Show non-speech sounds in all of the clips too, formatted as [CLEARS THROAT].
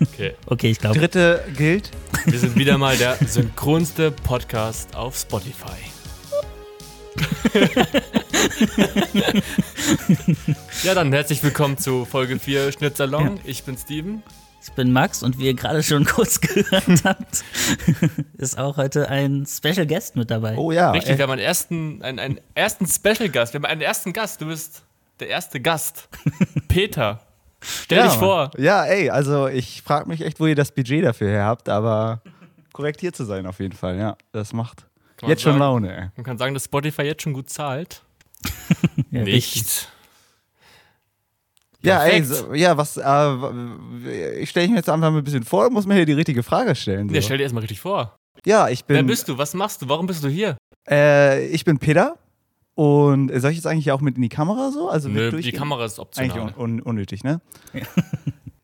Okay. Okay, ich glaube. Dritte gilt. Wir sind wieder mal der synchronste Podcast auf Spotify. ja, dann herzlich willkommen zu Folge 4 Schnitzsalon. Ich bin Steven. Ich bin Max und wie ihr gerade schon [LAUGHS] kurz gehört habt, ist auch heute ein Special Guest mit dabei. Oh ja. Richtig, äh, wir haben einen ersten, einen, einen ersten Special Gast. Wir haben einen ersten Gast. Du bist der erste Gast. [LAUGHS] Peter. Stell ja, dich vor. Ja, ey, also ich frage mich echt, wo ihr das Budget dafür her habt, aber korrekt hier zu sein auf jeden Fall, ja. Das macht jetzt schon sagen. Laune, ey. Man kann sagen, dass Spotify jetzt schon gut zahlt. [LAUGHS] Ja. Nicht. Ja, ey, so, ja, was, äh, ich stelle mich jetzt einfach mal ein bisschen vor, muss mir hier die richtige Frage stellen. So. Ja, stell dir erstmal richtig vor. ja, ich Wer bin, bist du? Was machst du? Warum bist du hier? äh, ich bin Peter und soll ich jetzt eigentlich auch mit in die Kamera so? Also mit Nö, die? Kamera ist Eigentlich optional. un un unnötig, ne?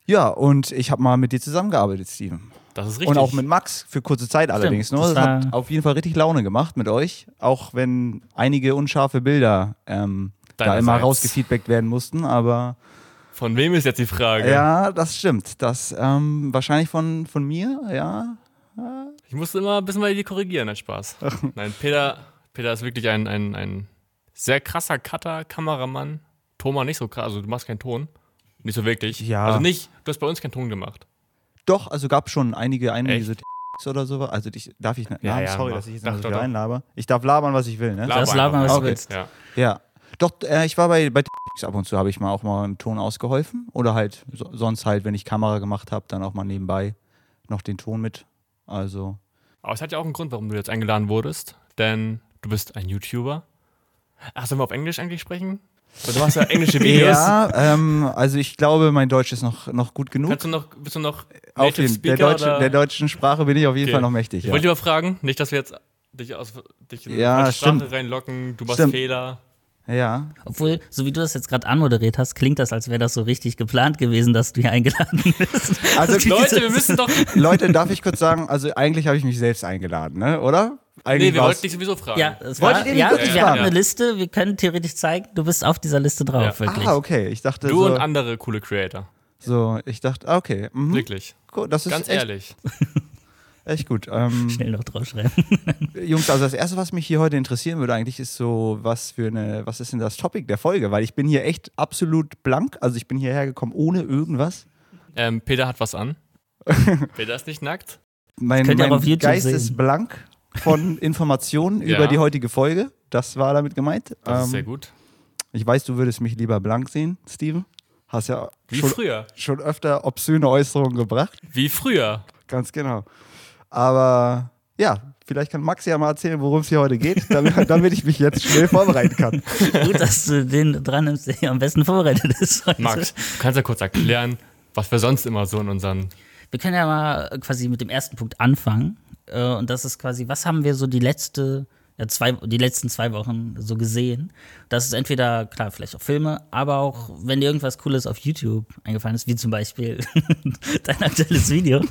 Ja. [LAUGHS] und ich habe mal mit dir zusammengearbeitet, Steven. Das ist richtig. Und auch mit Max für kurze Zeit allerdings. Stimmt, nur. das Das hat auf jeden Fall richtig Laune gemacht mit euch, auch wenn einige unscharfe Bilder ähm, da immer rausgefeedbackt werden mussten. Aber Von wem ist jetzt die Frage? ja, das stimmt. Das ähm, wahrscheinlich von, von mir, ja. Ich musste immer ein bisschen mal die korrigieren, nein, Spaß. [LAUGHS] Nein, Peter, Peter ist wirklich ein, ein, ein sehr krasser Cutter, Kameramann. Thomas nicht so krass, also du machst keinen Ton. Nicht so wirklich. Ja. Also nicht, du hast bei uns keinen Ton gemacht. Doch, also gab schon einige, einige Echt? so T- oder so. Also ich, darf ich, Ja, ja, ja, sorry, mach. dass ich jetzt doch. reinlaber. Ich darf labern, was ich will, ne? Laber Das labern, was du Okay. willst. Ja. Ja. Doch, äh, ich war bei, bei T- ab und zu habe ich mal auch mal einen Ton ausgeholfen. Oder halt so, sonst halt, wenn ich Kamera gemacht habe, dann auch mal nebenbei noch den Ton mit. Also. Aber es hat ja auch einen Grund, warum du jetzt eingeladen wurdest. Denn du bist ein YouTuber. Ach, sollen wir auf Englisch eigentlich sprechen? Du machst ja englische [LAUGHS] Videos. Ja, ähm, also ich glaube, mein Deutsch ist noch, noch gut genug. Kannst du noch, bist du noch Auf jeden, der, oder? der deutschen Sprache bin ich auf jeden Okay. Fall noch mächtig. Ich Ja. wollte lieber fragen, nicht, dass wir jetzt dich, aus, dich in Ja, Sprache stimmt. reinlocken, du machst Stimmt. Fehler. Ja. Obwohl, so wie du das jetzt gerade anmoderiert hast, klingt das, als wäre das so richtig geplant gewesen, dass du hier eingeladen [LAUGHS] bist. Also Leute, wir müssen doch. [LAUGHS] Leute, darf ich kurz sagen, also eigentlich habe ich mich selbst eingeladen, ne? oder? Eigentlich Nee, wir wollten dich sowieso fragen. Ja, es war, Wolltet ihr ja wirklich wir haben eine Liste, wir können theoretisch zeigen, du bist auf dieser Liste drauf, Ja. wirklich. Ah, okay. Ich dachte Du so, und andere coole Creator. so, ich dachte, ah, okay. Mhm. Wirklich. Cool, das ist Ganz echt, ehrlich. [LAUGHS] echt gut. Ähm, Schnell noch draufschreiben. Jungs, also das erste, was mich hier heute interessieren würde, eigentlich ist so, was für eine, was ist denn das Topic der Folge? Weil ich bin hier echt absolut blank. Also ich bin hierher gekommen ohne irgendwas. Ähm, Peter hat was an. [LAUGHS] Peter ist nicht nackt. Mein, könnt ihr mein Geist sehen. ist blank von [LAUGHS] Informationen Ja. über die heutige Folge. Das war damit gemeint. Das Ähm, ist sehr gut. Ich weiß, du würdest mich lieber blank sehen, Steven. Hast ja Wie schon, früher. schon öfter obszöne Äußerungen gebracht. Wie früher. Ganz genau. Aber ja, vielleicht kann Max ja mal erzählen, worum es hier heute geht, damit, [LAUGHS] damit ich mich jetzt schnell vorbereiten kann. Gut, dass du den dran nimmst, der hier am besten vorbereitet ist. heute. Max, du kannst ja kurz erklären, was wir sonst immer so in unseren. Wir können ja mal quasi mit dem ersten Punkt anfangen. Äh, Und das ist quasi, was haben wir so die letzte, zwei, die letzten zwei Wochen so gesehen? Das ist entweder, klar, vielleicht auch Filme, aber auch, wenn dir irgendwas Cooles auf YouTube eingefallen ist, wie zum Beispiel [LAUGHS] dein aktuelles Video. [LAUGHS]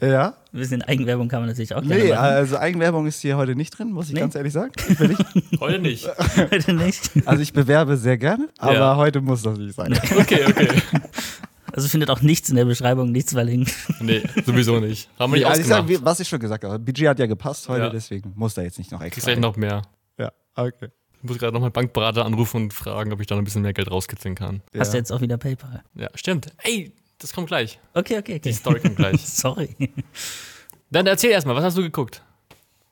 Ja? Ein bisschen Eigenwerbung kann man natürlich auch gerne Nee, machen. also Eigenwerbung ist hier heute nicht drin, muss ich Nee. ganz ehrlich sagen. Will ich. [LAUGHS] Heute nicht. Heute nicht. Also ich bewerbe sehr gerne, aber Ja. heute muss das nicht sein. Okay, okay. Also findet auch nichts in der Beschreibung, nichts verlinkt. Nee, sowieso nicht. Haben wir nicht Also ich sag, was ich schon gesagt habe, Budget hat ja gepasst heute, Ja. deswegen muss da jetzt nicht noch Kriegst extra. gleich noch mehr. Ja, okay. Ich muss gerade noch meinen Bankberater anrufen und fragen, ob ich da noch ein bisschen mehr Geld rauskitzeln kann. Hast du Ja. jetzt auch wieder PayPal? Ja, stimmt. Ey, das kommt gleich. Okay, okay, Die okay. Story kommt gleich. [LAUGHS] Sorry. Dann erzähl erstmal, was hast du geguckt?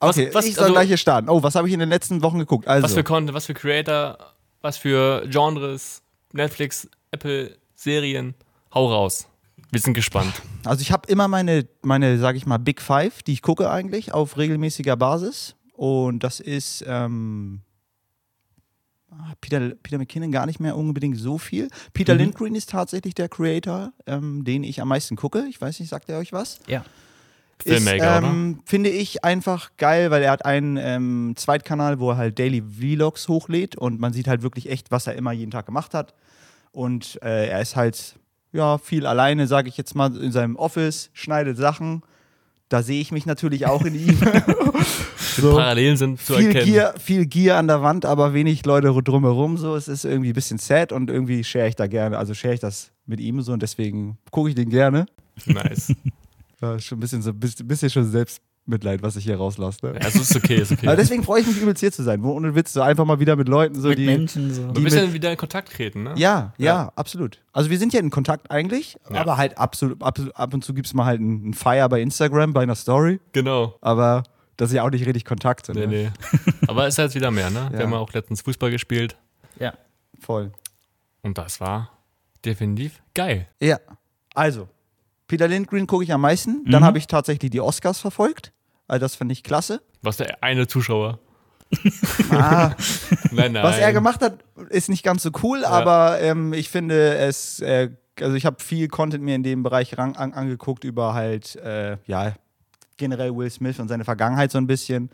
Was- Okay, was- ich soll also- gleich hier starten. Oh, was habe ich in den letzten Wochen geguckt? Also, Was für Content, was für Creator, was für Genres, Netflix, Apple, Serien. Hau raus. Wir sind gespannt. Also ich habe immer meine, meine, sage ich mal, Big Five, die ich gucke eigentlich auf regelmäßiger Basis. Und das ist ähm, ah, Peter, Peter McKinnon gar nicht mehr unbedingt so viel. Peter Mhm. Lindgren ist tatsächlich der Creator, ähm, den ich am meisten gucke. Ich weiß nicht, sagt er euch was? Ja. Filmmaker, ist, ähm, Finde ich einfach geil, weil er hat einen ähm, Zweitkanal, wo er halt Daily Vlogs hochlädt und man sieht halt wirklich echt, was er immer jeden Tag gemacht hat. Und äh, er ist halt, ja, viel alleine, sage ich jetzt mal, in seinem Office, schneidet Sachen. Da sehe ich mich natürlich auch in ihm. [LAUGHS] So. Parallelen sind zu Viel erkennen. Gier, viel Gier an der Wand, aber wenig Leute drumherum. So, es ist irgendwie ein bisschen sad und irgendwie share ich da gerne. Also share ich das mit ihm so und deswegen gucke ich den gerne. Nice. [LAUGHS] Ja, schon ein bisschen so, bisschen, schon Selbstmitleid, was ich hier rauslasse. Ne? Also ist okay, ist okay. Aber deswegen freue ich mich übelst hier zu sein. Wo ohne Witz, so einfach mal wieder mit Leuten, so mit die. Menschen so. ein die bisschen mit- wieder in Kontakt treten, ne? Ja, ja, Ja. absolut. Also wir sind ja in Kontakt eigentlich, Ja. aber halt absolut, absolut ab und zu gibt es mal halt einen Fire bei Instagram, bei einer Story, Genau. aber das ist ja auch nicht richtig Kontakt. Nee, ne? nee. [LAUGHS] Aber ist jetzt wieder mehr, ne? Wir Ja. haben ja auch letztens Fußball gespielt Ja. Voll. und das war definitiv geil. Ja, also, Peter Lindgren gucke ich am meisten. Dann Mhm. habe ich tatsächlich die Oscars verfolgt. Also das fand ich klasse. Was der eine Zuschauer. [LAUGHS] Ah, Nein, [LAUGHS] nein. was er gemacht hat, ist nicht ganz so cool, aber ähm, ich finde es, äh, also ich habe viel Content mir in dem Bereich an, angeguckt über halt, äh, ja, generell Will Smith und seine Vergangenheit so ein bisschen.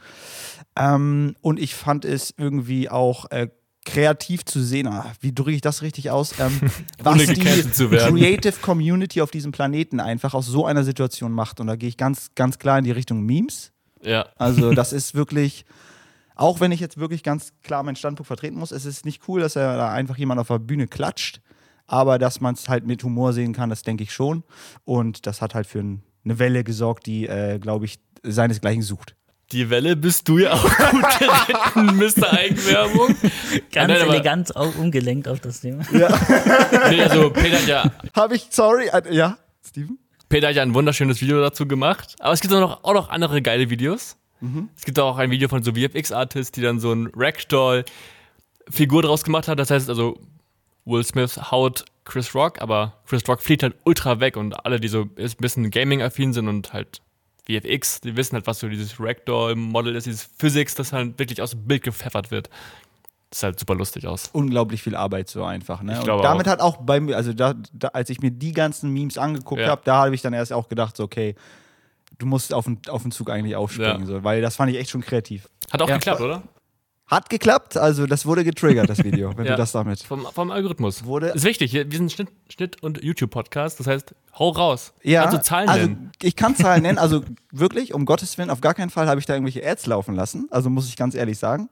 Ähm, und ich fand es irgendwie auch äh, kreativ zu sehen, ah, wie drücke ich das richtig aus, ähm, [LAUGHS] was die. Creative Community auf diesem Planeten einfach aus so einer Situation macht. Und da gehe ich ganz, ganz klar in die Richtung Memes. Ja. Also [LAUGHS] das ist wirklich, auch wenn ich jetzt wirklich ganz klar meinen Standpunkt vertreten muss, es ist nicht cool, dass er da einfach jemand auf der Bühne klatscht, aber dass man es halt mit Humor sehen kann, das denke ich schon. Und das hat halt für ein, eine Welle gesorgt, die, äh, glaube ich, seinesgleichen sucht. Die Welle bist du ja auch gut [LAUGHS] geritten, Mr. Eigenwerbung. Ganz Nein, elegant auch umgelenkt auf das Thema. [LAUGHS] Nee, also Peter hat ja Habe ich, sorry, äh, ja, Steven? Peter hat ja ein wunderschönes Video dazu gemacht. Aber es gibt auch noch, auch noch andere geile Videos. Mhm. Es gibt auch ein Video von so VFX-Artists, die dann so ein Ragdoll-Figur draus gemacht hat. Das heißt also, Will Smith haut Chris Rock, aber Chris Rock fliegt halt ultra weg und alle, die so ein bisschen Gaming-affin sind und halt VFX, die wissen halt, was so dieses Ragdoll-Model ist, dieses Physics, das halt wirklich aus dem Bild gepfeffert wird. Das sieht halt super lustig aus. Unglaublich viel Arbeit so einfach. Ne? Ich Und glaube damit auch. hat auch bei mir, also da, da, als ich mir die ganzen Memes angeguckt Ja. habe, da habe ich dann erst auch gedacht, so, okay, du musst auf den, auf den Zug eigentlich aufspringen, Ja. so, weil das fand ich echt schon kreativ. Hat auch Ja. geklappt, oder? Hat geklappt, also das wurde getriggert, das Video, wenn [LAUGHS] Ja. du das damit. Vom, vom Algorithmus. Wurde- ist wichtig. Wir sind Schnitt, Schnitt und YouTube-Podcast. Das heißt, hau raus. Ja, Also Zahlen also nennen. ich kann Zahlen nennen, also [LAUGHS] wirklich, um Gottes Willen, auf gar keinen Fall habe ich da irgendwelche Ads laufen lassen, also muss ich ganz ehrlich sagen.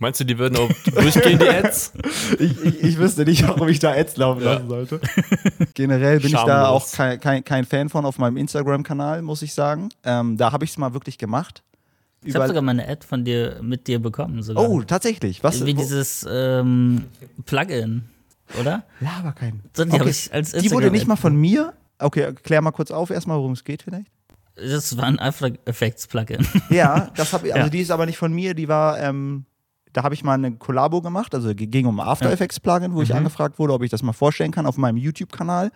Meinst du, die würden auch durchgehen, die Ads? [LAUGHS] Ich, ich, ich wüsste nicht, warum ich da Ads laufen Ja. lassen sollte. Generell bin ich da Schamlos. auch kein, kein, kein Fan von auf meinem Instagram-Kanal, muss ich sagen. Ähm, da habe ich es mal wirklich gemacht. Ich habe sogar mal eine Ad von dir mit dir bekommen. Sogar. oh, tatsächlich. Was? Wie dieses ähm, Plugin, oder? Laber kein. So, die Okay. ich als Die wurde nicht mal von mir. Okay, klär mal kurz auf, erstmal, worum es geht, vielleicht. Das war ein After Effects Plugin. [LAUGHS] Ja, das habe ich, also Ja. die ist aber nicht von mir, die war, ähm, da habe ich mal eine Kollabo gemacht, also ging um After Ja. Effects Plugin, wo ich Mhm. angefragt wurde, ob ich das mal vorstellen kann auf meinem YouTube-Kanal.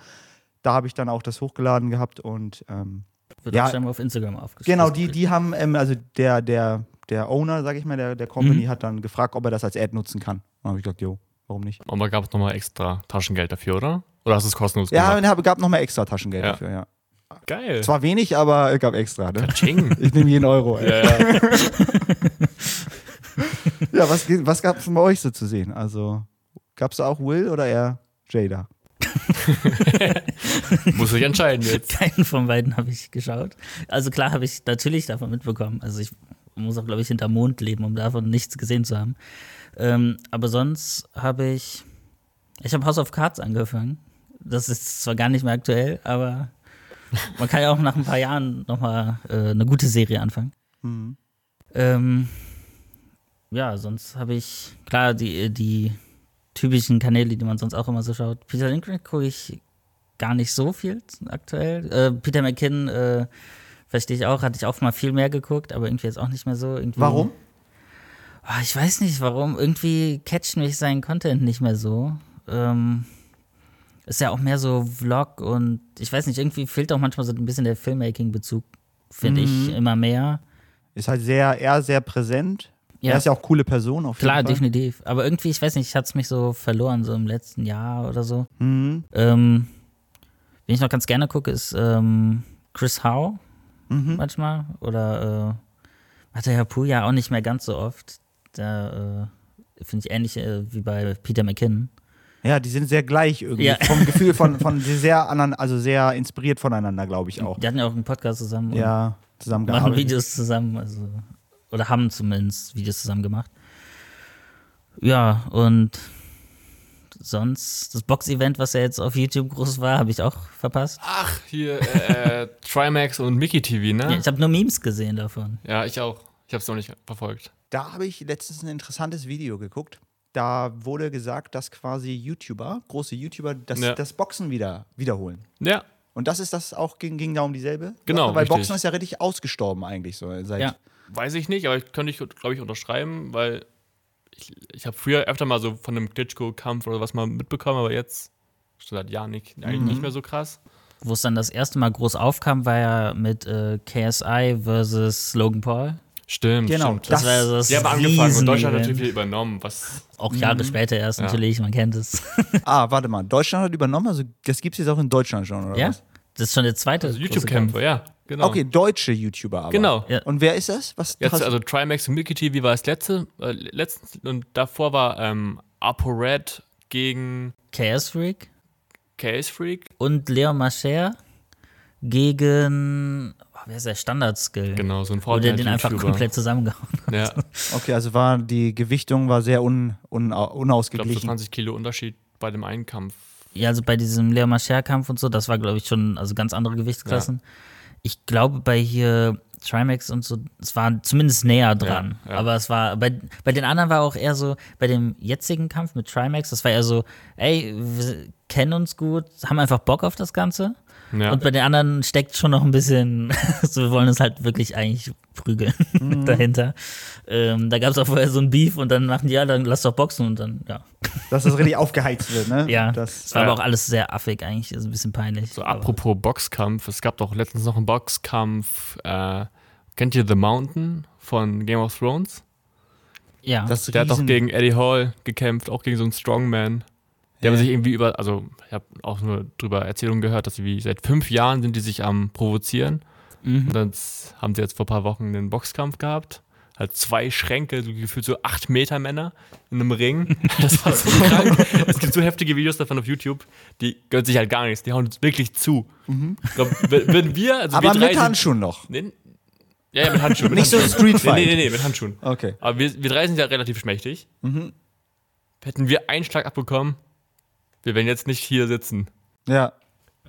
Da habe ich dann auch das hochgeladen gehabt und ähm, Wird Ja. scheinbar auf Instagram aufgeschrieben. genau, die, die haben, ähm, also der, der, der Owner, sag ich mal, der, der Company Mhm. hat dann gefragt, ob er das als Ad nutzen kann. Da habe ich gesagt, jo, warum nicht? Aber gab es nochmal extra Taschengeld dafür, oder? Oder hast du es kostenlos Ja, gemacht? und hab, gab noch mal extra Taschengeld Ja. dafür, ja. Geil. Zwar wenig, aber es gab extra, ne? [LAUGHS] Ich nehme jeden Euro, ey. ja, ja. [LAUGHS] Ja, was, was gab es bei euch so zu sehen? Also, gab es da auch Will oder eher Jada? [LAUGHS] Muss ich entscheiden jetzt. Keinen von beiden habe ich geschaut. Also klar habe ich natürlich davon mitbekommen. Also ich muss auch, glaube ich, hinter Mond leben, um davon nichts gesehen zu haben. Ähm, aber sonst habe ich, ich habe House of Cards angefangen. Das ist zwar gar nicht mehr aktuell, aber man kann ja auch nach ein paar Jahren nochmal äh, eine gute Serie anfangen. Mhm. Ähm, ja, sonst habe ich, klar, die, die typischen Kanäle, die man sonst auch immer so schaut. Peter Lindgren gucke ich gar nicht so viel aktuell. Äh, Peter McKinnon, äh, verstehe ich auch, hatte ich auch mal viel mehr geguckt, aber irgendwie jetzt auch nicht mehr so. Irgendwie, Warum? Ah, ich weiß nicht warum. Irgendwie catcht mich sein Content nicht mehr so. Ähm, ist ja auch mehr so Vlog und ich weiß nicht, irgendwie fehlt auch manchmal so ein bisschen der Filmmaking-Bezug, finde ich immer mehr. Ist halt sehr, eher sehr präsent. Ja. Er ist ja auch coole Person auf jeden Klar, Fall. definitiv. Aber irgendwie, ich weiß nicht, hat es mich so verloren, so im letzten Jahr oder so. Mhm. Ähm, wen ich noch ganz gerne gucke, ist ähm, Chris Howe Mhm. manchmal. Oder äh, hat der Herr Puh ja auch nicht mehr ganz so oft. Da äh, finde ich ähnlich äh, wie bei Peter McKinnon. Ja, die sind sehr gleich irgendwie. Ja. Vom Gefühl von, von [LAUGHS] sehr anderen, also sehr inspiriert voneinander, glaube ich auch. Die hatten ja auch einen Podcast zusammen Ja, und machen. Videos zusammen. Also oder haben zumindest Videos zusammen gemacht. Ja, und sonst das Box-Event, was ja jetzt auf YouTube groß war, habe ich auch verpasst. Ach, hier äh, [LAUGHS] Trimax und Mickey TV, ne? Ja, ich habe nur Memes gesehen davon. Ja, ich auch. Ich habe es noch nicht verfolgt. Da habe ich letztens ein interessantes Video geguckt. Da wurde gesagt, dass quasi YouTuber, große YouTuber, das, Ja. das Boxen wieder wiederholen. Ja, Und das ist das auch, ging, ging da um dieselbe? Genau? Weil richtig. Boxen ist ja richtig ausgestorben eigentlich so. Seit, Ja. Weiß ich nicht, aber ich könnte ich, glaube ich, unterschreiben, weil ich, ich habe früher öfter mal so von einem Klitschko-Kampf oder was mal mitbekommen, aber jetzt schon seit Jahren nicht, eigentlich Mhm. nicht mehr so krass. Wo es dann das erste Mal groß aufkam, war ja mit äh, KSI versus Logan Paul. Stimmt, Genau, stimmt. das- Das war ja das Die haben angefangen und Deutschland hat natürlich viel übernommen, was Auch Jahre später erst Ja. natürlich, man kennt es. [LAUGHS] Ah, warte mal. Deutschland hat übernommen, also das gibt es jetzt auch in Deutschland schon, oder ja? was? Das ist schon der zweite. also YouTube-Kämpfe, ja, genau. Okay, deutsche YouTuber aber. Genau. Ja. Und wer ist das? Was Jetzt, also Trimax und Mickey TV war das letzte, äh, letztens und davor war ähm, ApoRed gegen Chaos Freak Case Freak. und Leon Mascher gegen, oh, wer ist der Standard-Skill? Genau, so ein Wo der den einfach Fortnite-YouTuber. komplett zusammengehauen hat. Ja, Okay, also war die Gewichtung war sehr un, un, ich glaube so unausgeglichen. 20 Kilo Unterschied bei dem einen Kampf. Ja, also bei diesem Leon Mascher-Kampf und so, das war, glaube ich, schon also ganz andere Gewichtsklassen. Ich glaube, bei hier Trimax und so, es war zumindest näher dran. Ja, ja. Aber es war, bei, bei den anderen war auch eher so, bei dem jetzigen Kampf mit Trimax, das war eher so, ey, wir kennen uns gut, haben einfach Bock auf das Ganze. Ja. Und bei den anderen steckt schon noch ein bisschen, [LAUGHS] so wir wollen uns halt wirklich eigentlich prügeln [LAUGHS] Mhm. dahinter. Ähm, da gab es auch vorher so ein Beef und dann machten die, ja, dann lass doch boxen und dann, ja. [LAUGHS] Dass das richtig aufgeheizt wird, ne? Ja, Das, es war ja. aber auch alles sehr affig eigentlich, ist ein bisschen peinlich. So, aber- apropos Boxkampf, es gab doch letztens noch einen Boxkampf. Äh, kennt ihr The Mountain von Game of Thrones? ja. das Der hat doch gegen Eddie Hall gekämpft, auch gegen so einen Strongman. Die haben Ja. sich irgendwie über, also ich habe auch nur drüber Erzählungen gehört, dass sie wie seit fünf Jahren sind die sich am Provozieren. Mhm. Und dann haben sie jetzt vor ein paar Wochen einen Boxkampf gehabt. Halt zwei Schränke, so gefühlt so acht Meter Männer in einem Ring. [LAUGHS] Das war so krank. Es gibt so heftige Videos davon auf YouTube, die gönnen sich halt gar nichts. Die hauen uns wirklich zu. Ich glaube, wenn wir, also Mhm. aber wir drei mit sind- Handschuhen noch. Nee, ja, ja, mit Handschuhen. Mit Nicht so Handschuhen. Street Fight. Nee, nee, nee, nee, mit Handschuhen. Okay. Aber wir, wir drei sind ja relativ schmächtig. Mhm. Hätten wir einen Schlag abbekommen, wir wären jetzt nicht hier sitzen. Ja.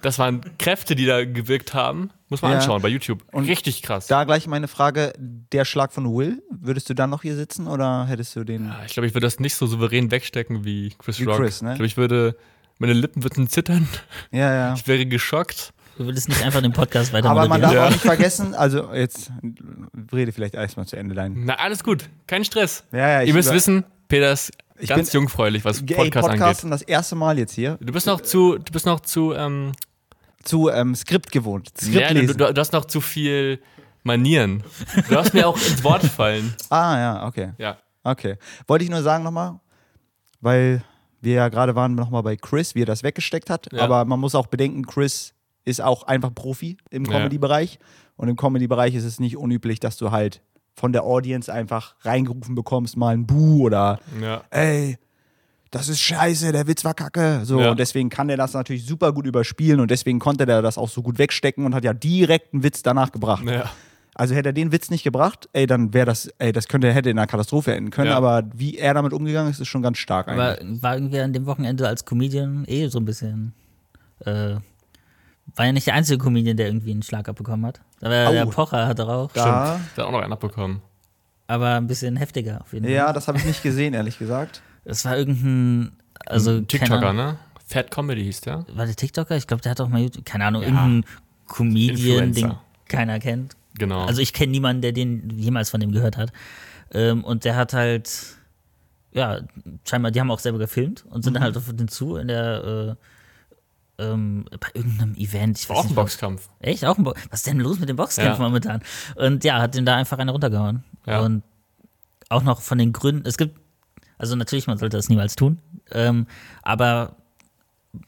Das waren Kräfte, die da gewirkt haben. Muss man Ja. anschauen bei YouTube. Und Richtig krass. Da gleich meine Frage: Der Schlag von Will, würdest du dann noch hier sitzen oder hättest du den. ich glaube, ich würde das nicht so souverän wegstecken wie Chris Wie Rock. Chris, ne? Ich glaube, ich würde, meine Lippen würden zittern. Ja, ja. Ich wäre geschockt. Du würdest nicht einfach den Podcast weiter Aber man darf Ja. auch nicht vergessen, also jetzt rede vielleicht erstmal zu Ende dein. Na, alles gut. Kein Stress. Ja, ja, ich Ihr müsst wissen, Peter ist Ich ganz bin- jungfräulich, was Podcast, Podcasten angeht. das erste Mal jetzt hier Du bist noch zu, du bist noch zu, ähm, zu ähm, Skript gewohnt. Skript ja, du, lesen. du, du hast noch zu viel Manieren. Du darfst mir auch [LAUGHS] ins Wort fallen. ah, ja, okay. Ja. Okay. Wollte ich nur sagen nochmal, weil wir ja gerade waren nochmal bei Chris, wie er das weggesteckt hat. Ja. Aber man muss auch bedenken, Chris ist auch einfach Profi im Ja. Comedy-Bereich. Und im Comedy-Bereich ist es nicht unüblich, dass du halt von der Audience einfach reingerufen bekommst, mal ein Buh oder Ja. ey, das ist scheiße, der Witz war kacke. So, Ja. und deswegen kann der das natürlich super gut überspielen und deswegen konnte der das auch so gut wegstecken und hat ja direkt einen Witz danach gebracht. ja. Also hätte er den Witz nicht gebracht, ey, dann wäre das, ey, das könnte, hätte in einer Katastrophe enden können, Ja. aber wie er damit umgegangen ist, ist schon ganz stark eigentlich. war irgendwie an dem Wochenende als Comedian eh so ein bisschen. Äh, war ja nicht der einzige Comedian, der irgendwie einen Schlag abbekommen hat. War Au. der Pocher hat er auch. Da, Da hat auch noch einen abbekommen. Aber ein bisschen heftiger auf jeden Fall. ja, das habe ich nicht gesehen, ehrlich gesagt. Es war irgendein. Also, TikToker, ne? Fat Comedy hieß der. War der TikToker? Ich glaube, der hat auch mal YouTube. Keine Ahnung, Ja. irgendein Comedian, den Influencer. keiner kennt. Genau. Also ich kenne niemanden, der den jemals von dem gehört hat. Ähm, und der hat halt, ja, scheinbar, die haben auch selber gefilmt und Mhm. sind dann halt auf den zu in der, äh, ähm, bei irgendeinem Event. Ich weiß auch ein was- Boxkampf. Echt? Auch ein Bo Was ist denn los mit dem Boxkampf Ja. momentan? Und ja, hat den da einfach eine runtergehauen. Ja. Und auch noch von den Gründen, es gibt, also natürlich, man sollte das niemals tun, ähm, aber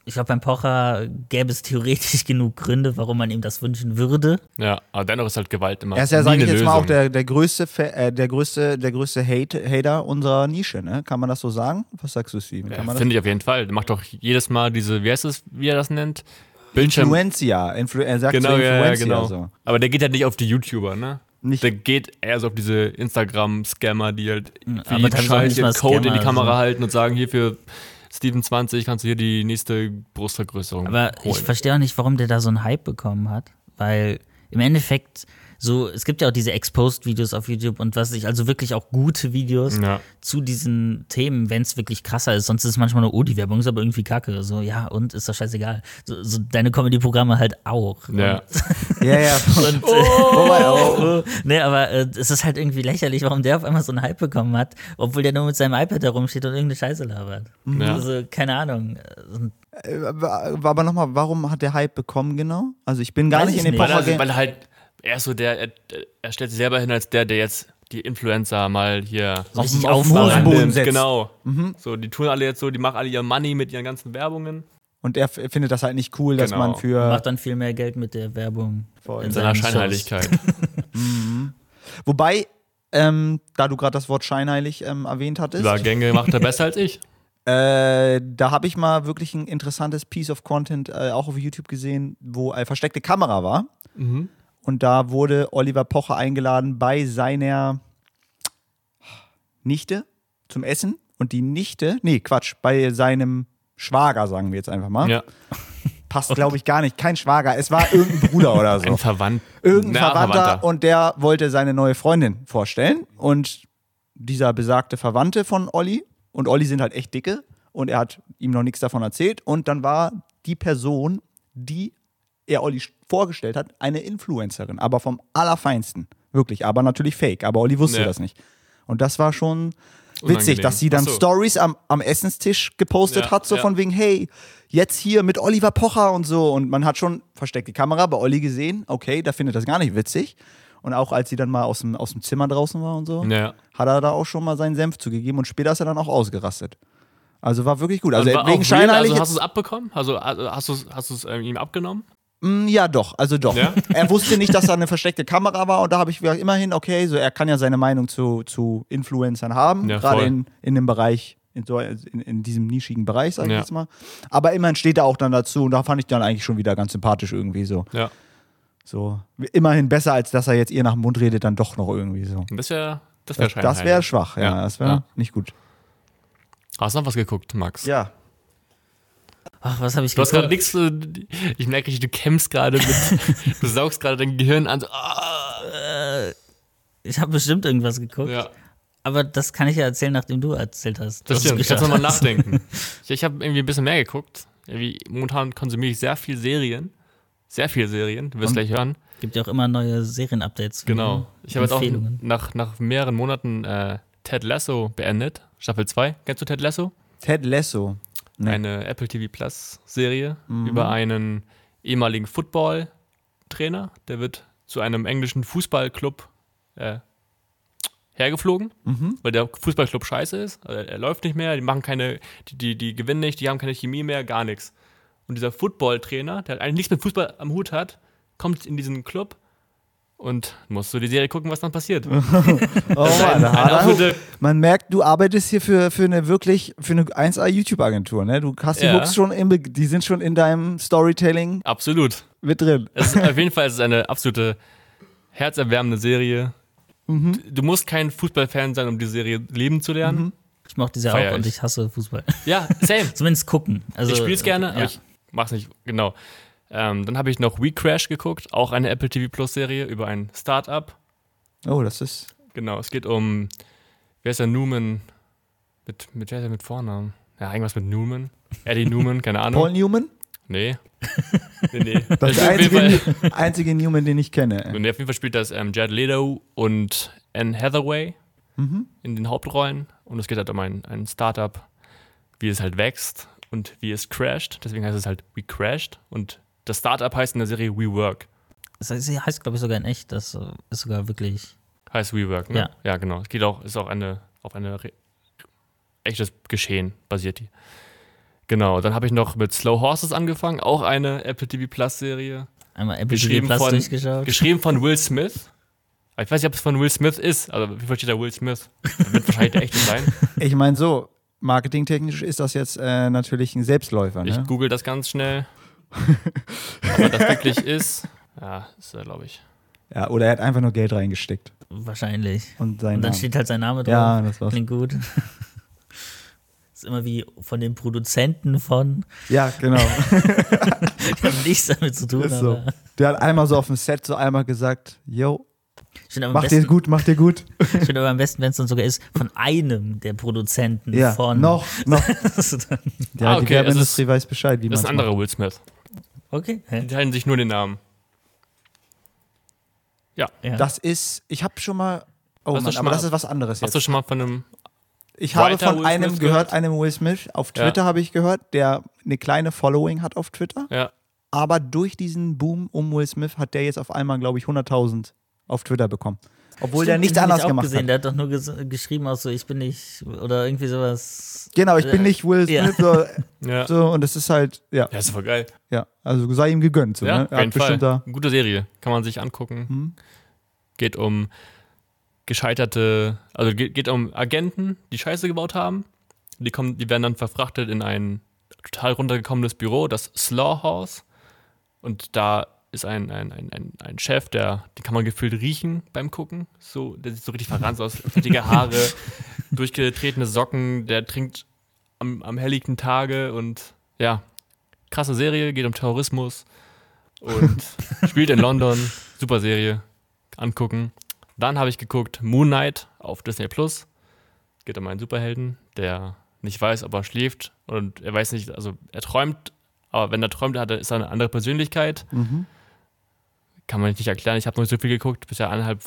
ich glaube, beim Pocher gäbe es theoretisch [LAUGHS] genug Gründe, warum man ihm das wünschen würde. Ja, aber dennoch ist halt Gewalt immer. Er ist ja, sage ich jetzt mal, Lösung. auch der, der größte, Fa- äh, der größte, der größte Hate, Hater unserer Nische, ne? Kann man das so sagen? Was sagst du, Steven? Ja? Finde ich auf jeden Fall. Der macht doch jedes Mal diese, wie heißt es, wie er das nennt? Bildschirm. Influencia. Influ er sagt Genau, so ja, ja, genau. So. Aber der geht halt nicht auf die YouTuber, ne? Nicht- Der geht eher so auf diese Instagram-Scammer, die halt nicht scheiße mal Code in die Scammer, Kamera also. halten und sagen, hier für Steven 20 kannst du hier die nächste Brustvergrößerung Aber holen. ich verstehe auch nicht, warum der da so einen Hype bekommen hat, weil im Endeffekt so, es gibt ja auch diese Exposed-Videos auf YouTube und was ich, also wirklich auch gute Videos Ja. zu diesen Themen, wenn es wirklich krasser ist. Sonst ist es manchmal nur, oh, die Werbung ist aber irgendwie kacke. So, ja, und ist doch scheißegal. So, so deine Comedy-Programme halt auch. Ja. [LAUGHS] Ja, ja. [LAUGHS] Und, Wobei, oh, nee, aber äh, es ist halt irgendwie lächerlich, warum der auf einmal so einen Hype bekommen hat, obwohl der nur mit seinem iPad herumsteht und irgendeine Scheiße labert. Ja. Also, keine Ahnung. Und Äh, Aber nochmal, warum hat der Hype bekommen genau? Also ich bin gar Weiß nicht ich in den nicht. Weil, Pocher er, weil er halt, er ist so der, er, er stellt sich selber hin als der, der jetzt die Influencer mal hier So richtig auf dem aufbauen. Hosenboden setzt. Genau. So, die tun alle jetzt so, die machen alle ihr Money mit ihren ganzen Werbungen. Und er findet das halt nicht cool, dass Genau. man für. macht dann viel mehr Geld mit der Werbung. Voll. in In seiner. Scheinheiligkeit. [LAUGHS] Wobei, ähm, da du gerade das Wort scheinheilig ähm, erwähnt hattest, Übergänge macht er besser als ich. [LAUGHS] äh, da habe ich mal wirklich ein interessantes Piece of Content äh, auch auf YouTube gesehen, wo eine versteckte Kamera war. Mhm. Und da wurde Oliver Pocher eingeladen bei seiner Nichte zum Essen. Und die Nichte, nee, Quatsch, bei seinem Schwager, sagen wir jetzt einfach mal. Ja. Passt, glaube ich, gar nicht. Kein Schwager, es war irgendein Bruder oder so. Ein Verwandt. irgendein Na, Verwandter, und der wollte seine neue Freundin vorstellen und dieser besagte Verwandte von Olli und Olli sind halt echt dicke und er hat ihm noch nichts davon erzählt und dann war die Person, die er Olli vorgestellt hat, eine Influencerin, aber vom allerfeinsten, wirklich, aber natürlich fake, aber Olli wusste Ja. das nicht. Und das war schon witzig, Unangenehm. dass sie dann so. Stories am, am Essenstisch gepostet Ja, hat, so ja. von wegen, hey, jetzt hier mit Oliver Pocher und so. Und man hat schon versteckte Kamera bei Olli gesehen, okay, der findet das gar nicht witzig. Und auch als sie dann mal aus dem, aus dem Zimmer draußen war und so, Ja. hat er da auch schon mal seinen Senf zugegeben und später ist er dann auch ausgerastet. Also war wirklich gut. Also auch wegen scheinheilig. also hast du es abbekommen? Also also hast du es hast du's, ähm, ihm abgenommen? Mm, Ja, doch, also doch. Ja? Er wusste nicht, dass da eine versteckte Kamera war und da habe ich gesagt, immerhin, okay, so er kann ja seine Meinung zu, zu Influencern haben, Ja, gerade in, in dem Bereich, in, so, in, in diesem nischigen Bereich, sag ich Ja. jetzt mal. Aber immerhin steht er auch dann dazu und da fand ich dann eigentlich schon wieder ganz sympathisch irgendwie so. Ja. so. Immerhin besser, als dass er jetzt ihr nach dem Mund redet, dann doch noch irgendwie so. Das wäre das wäre Das, das wäre schwach, ja, das wäre nicht gut. Hast du noch was geguckt, Max? Ja. Ach, was habe ich Du hast gerade nichts, äh, ich merke, du kämpfst gerade mit, [LAUGHS] du saugst gerade dein Gehirn an. So, ah, Ich habe bestimmt irgendwas geguckt. ja, Aber das kann ich ja erzählen, nachdem du erzählt hast. das stimmt. Ich muss nochmal nachdenken. [LAUGHS] Ich, ich habe irgendwie ein bisschen mehr geguckt. Irgendwie, momentan konsumiere ich sehr viel Serien. Sehr viel Serien, du wirst Und- gleich hören. Gibt ja auch immer neue Serienupdates. Genau. Ich habe jetzt auch nach, nach mehreren Monaten äh, Ted Lasso beendet. Staffel 2. Kennst du Ted Lasso? Ted Lasso. Nee. Eine Apple TV Plus Serie Mhm. über einen ehemaligen Football-Trainer. Der wird zu einem englischen Fußballclub äh, hergeflogen, Mhm. weil der Fußballclub scheiße ist. Also er läuft nicht mehr, die machen keine, die, die, die gewinnen nicht, die haben keine Chemie mehr, gar nichts. Und dieser Football-Trainer, der eigentlich nichts mit Fußball am Hut hat, kommt in diesen Club und muss so die Serie gucken, was dann passiert. [LAUGHS] Oh, Mann, Eine absolute, Man merkt, du arbeitest hier für, für eine wirklich, für eine 1A YouTube-Agentur, ne? Du hast die Ja. Hooks schon im, Be- die sind schon in deinem Storytelling absolut. mit drin. Es ist, auf jeden [LAUGHS] Fall ist es eine absolute herzerwärmende Serie. Mhm. Du- Du musst kein Fußballfan sein, um die Serie lieben zu lernen. Ich mochte sie Feier auch und ich. hasse Fußball. Ja, same. [LAUGHS] Zumindest gucken. Also, ich spiele es gerne, aber ja. ich mach's nicht genau. Ähm, dann habe ich noch We Crash geguckt, auch eine Apple TV Plus Serie über ein Startup. Oh, das ist. Genau, es geht um, wer ist der Newman? Mit, mit wer ist er mit Vornamen? Ja, irgendwas mit Newman. Eddie Newman, keine [LAUGHS] Ahnung. Paul Newman? Nee. [LAUGHS] Nee, nee. Das ist ist der einzige, einzige Newman, den ich kenne. Und auf jeden Fall spielt das ähm, Jared Leto und Anne Hathaway Mhm. in den Hauptrollen. Und es geht halt um ein, ein Startup, wie es halt wächst und wie es crasht. Deswegen heißt es halt We Crashed. Und das Startup heißt in der Serie We Work. Das heißt, sie heißt, glaube ich, sogar in echt. Das ist sogar wirklich. Heißt We Work, ne? Ja. Ja, genau. Es geht auch, ist auch eine, auf eine re- echtes Geschehen basiert die. Genau, dann habe ich noch mit Slow Horses angefangen, auch eine Apple TV Plus Serie. Einmal Apple TV Geschrieben Plus von, durchgeschaut. geschrieben von Will Smith. Ich weiß nicht, ob es von Will Smith ist, also wie versteht der Will Smith? Das wird wahrscheinlich der echte sein. [LAUGHS] Ich meine, so, marketingtechnisch ist das jetzt äh, natürlich ein Selbstläufer, Ich ne? google das ganz schnell. Ob er das wirklich ist. Ja, ist er, glaube ich. Ja, oder er hat einfach nur Geld reingesteckt. Wahrscheinlich. Und, sein Und dann Name. steht halt sein Name drauf. Ja, das war's. Klingt gut. [LAUGHS] ist immer wie von den Produzenten von. Ja, genau. [LAUGHS] Die haben nichts damit zu tun. Ist so. aber Der hat einmal so auf dem Set so einmal gesagt, yo, aber, mach dir besten- gut, mach dir gut. [LAUGHS] ich finde aber am besten, wenn es dann sogar ist, von einem der Produzenten Ja, von. noch, noch. Also Ja, Ah, die okay, Werbeindustrie weiß Bescheid, wie man Das ist ein anderer Will Smith. Okay. hä? Die teilen sich nur den Namen. Ja. Ja. Das ist, ich habe schon mal, oh Hast du Mann, schon aber mal- das ist was anderes Hast jetzt. du schon mal von einem. Ich habe Writer von Will einem Smith gehört, einem Will Smith, auf Ja. Twitter habe ich gehört, der eine kleine Following hat auf Twitter. Ja. Aber durch diesen Boom um Will Smith hat der jetzt auf einmal, glaube ich, 100.000 auf Twitter bekommen. Obwohl der Stimmt, nichts hab ich anderes gemacht gesehen. hat. Der hat doch nur ges geschrieben auch so, ich bin nicht, oder irgendwie sowas. Genau, ich bin Äh, nicht Will ja. Smith. So, [LAUGHS] Ja. so, und das ist halt, ja, Ja, ist voll geil. ja. Also sei ihm gegönnt. So, Ja, ne? auf jeden Fall. Gute Serie. Kann man sich angucken. Hm. Geht um gescheiterte, also geht, geht um Agenten, die Scheiße gebaut haben. Die, kommen, die werden dann verfrachtet in ein total runtergekommenes Büro, das Slaw House. Und da ist ein, ein, ein, ein, ein Chef, der, den kann man gefühlt riechen beim Gucken. So, der sieht so richtig verranzt aus. [LAUGHS] Fettige Haare, durchgetretene Socken, der trinkt am, am helllichten Tage und ja, krasse Serie, geht um Terrorismus und [LAUGHS] spielt in London. Super Serie. Angucken. Dann habe ich geguckt Moon Knight auf Disney Plus. Geht um einen Superhelden, der nicht weiß, ob er schläft und er weiß nicht, also er träumt, aber wenn er träumt, hat er, ist er eine andere Persönlichkeit. Mhm. Kann man nicht erklären. Ich habe noch nicht so viel geguckt. Bisher eineinhalb,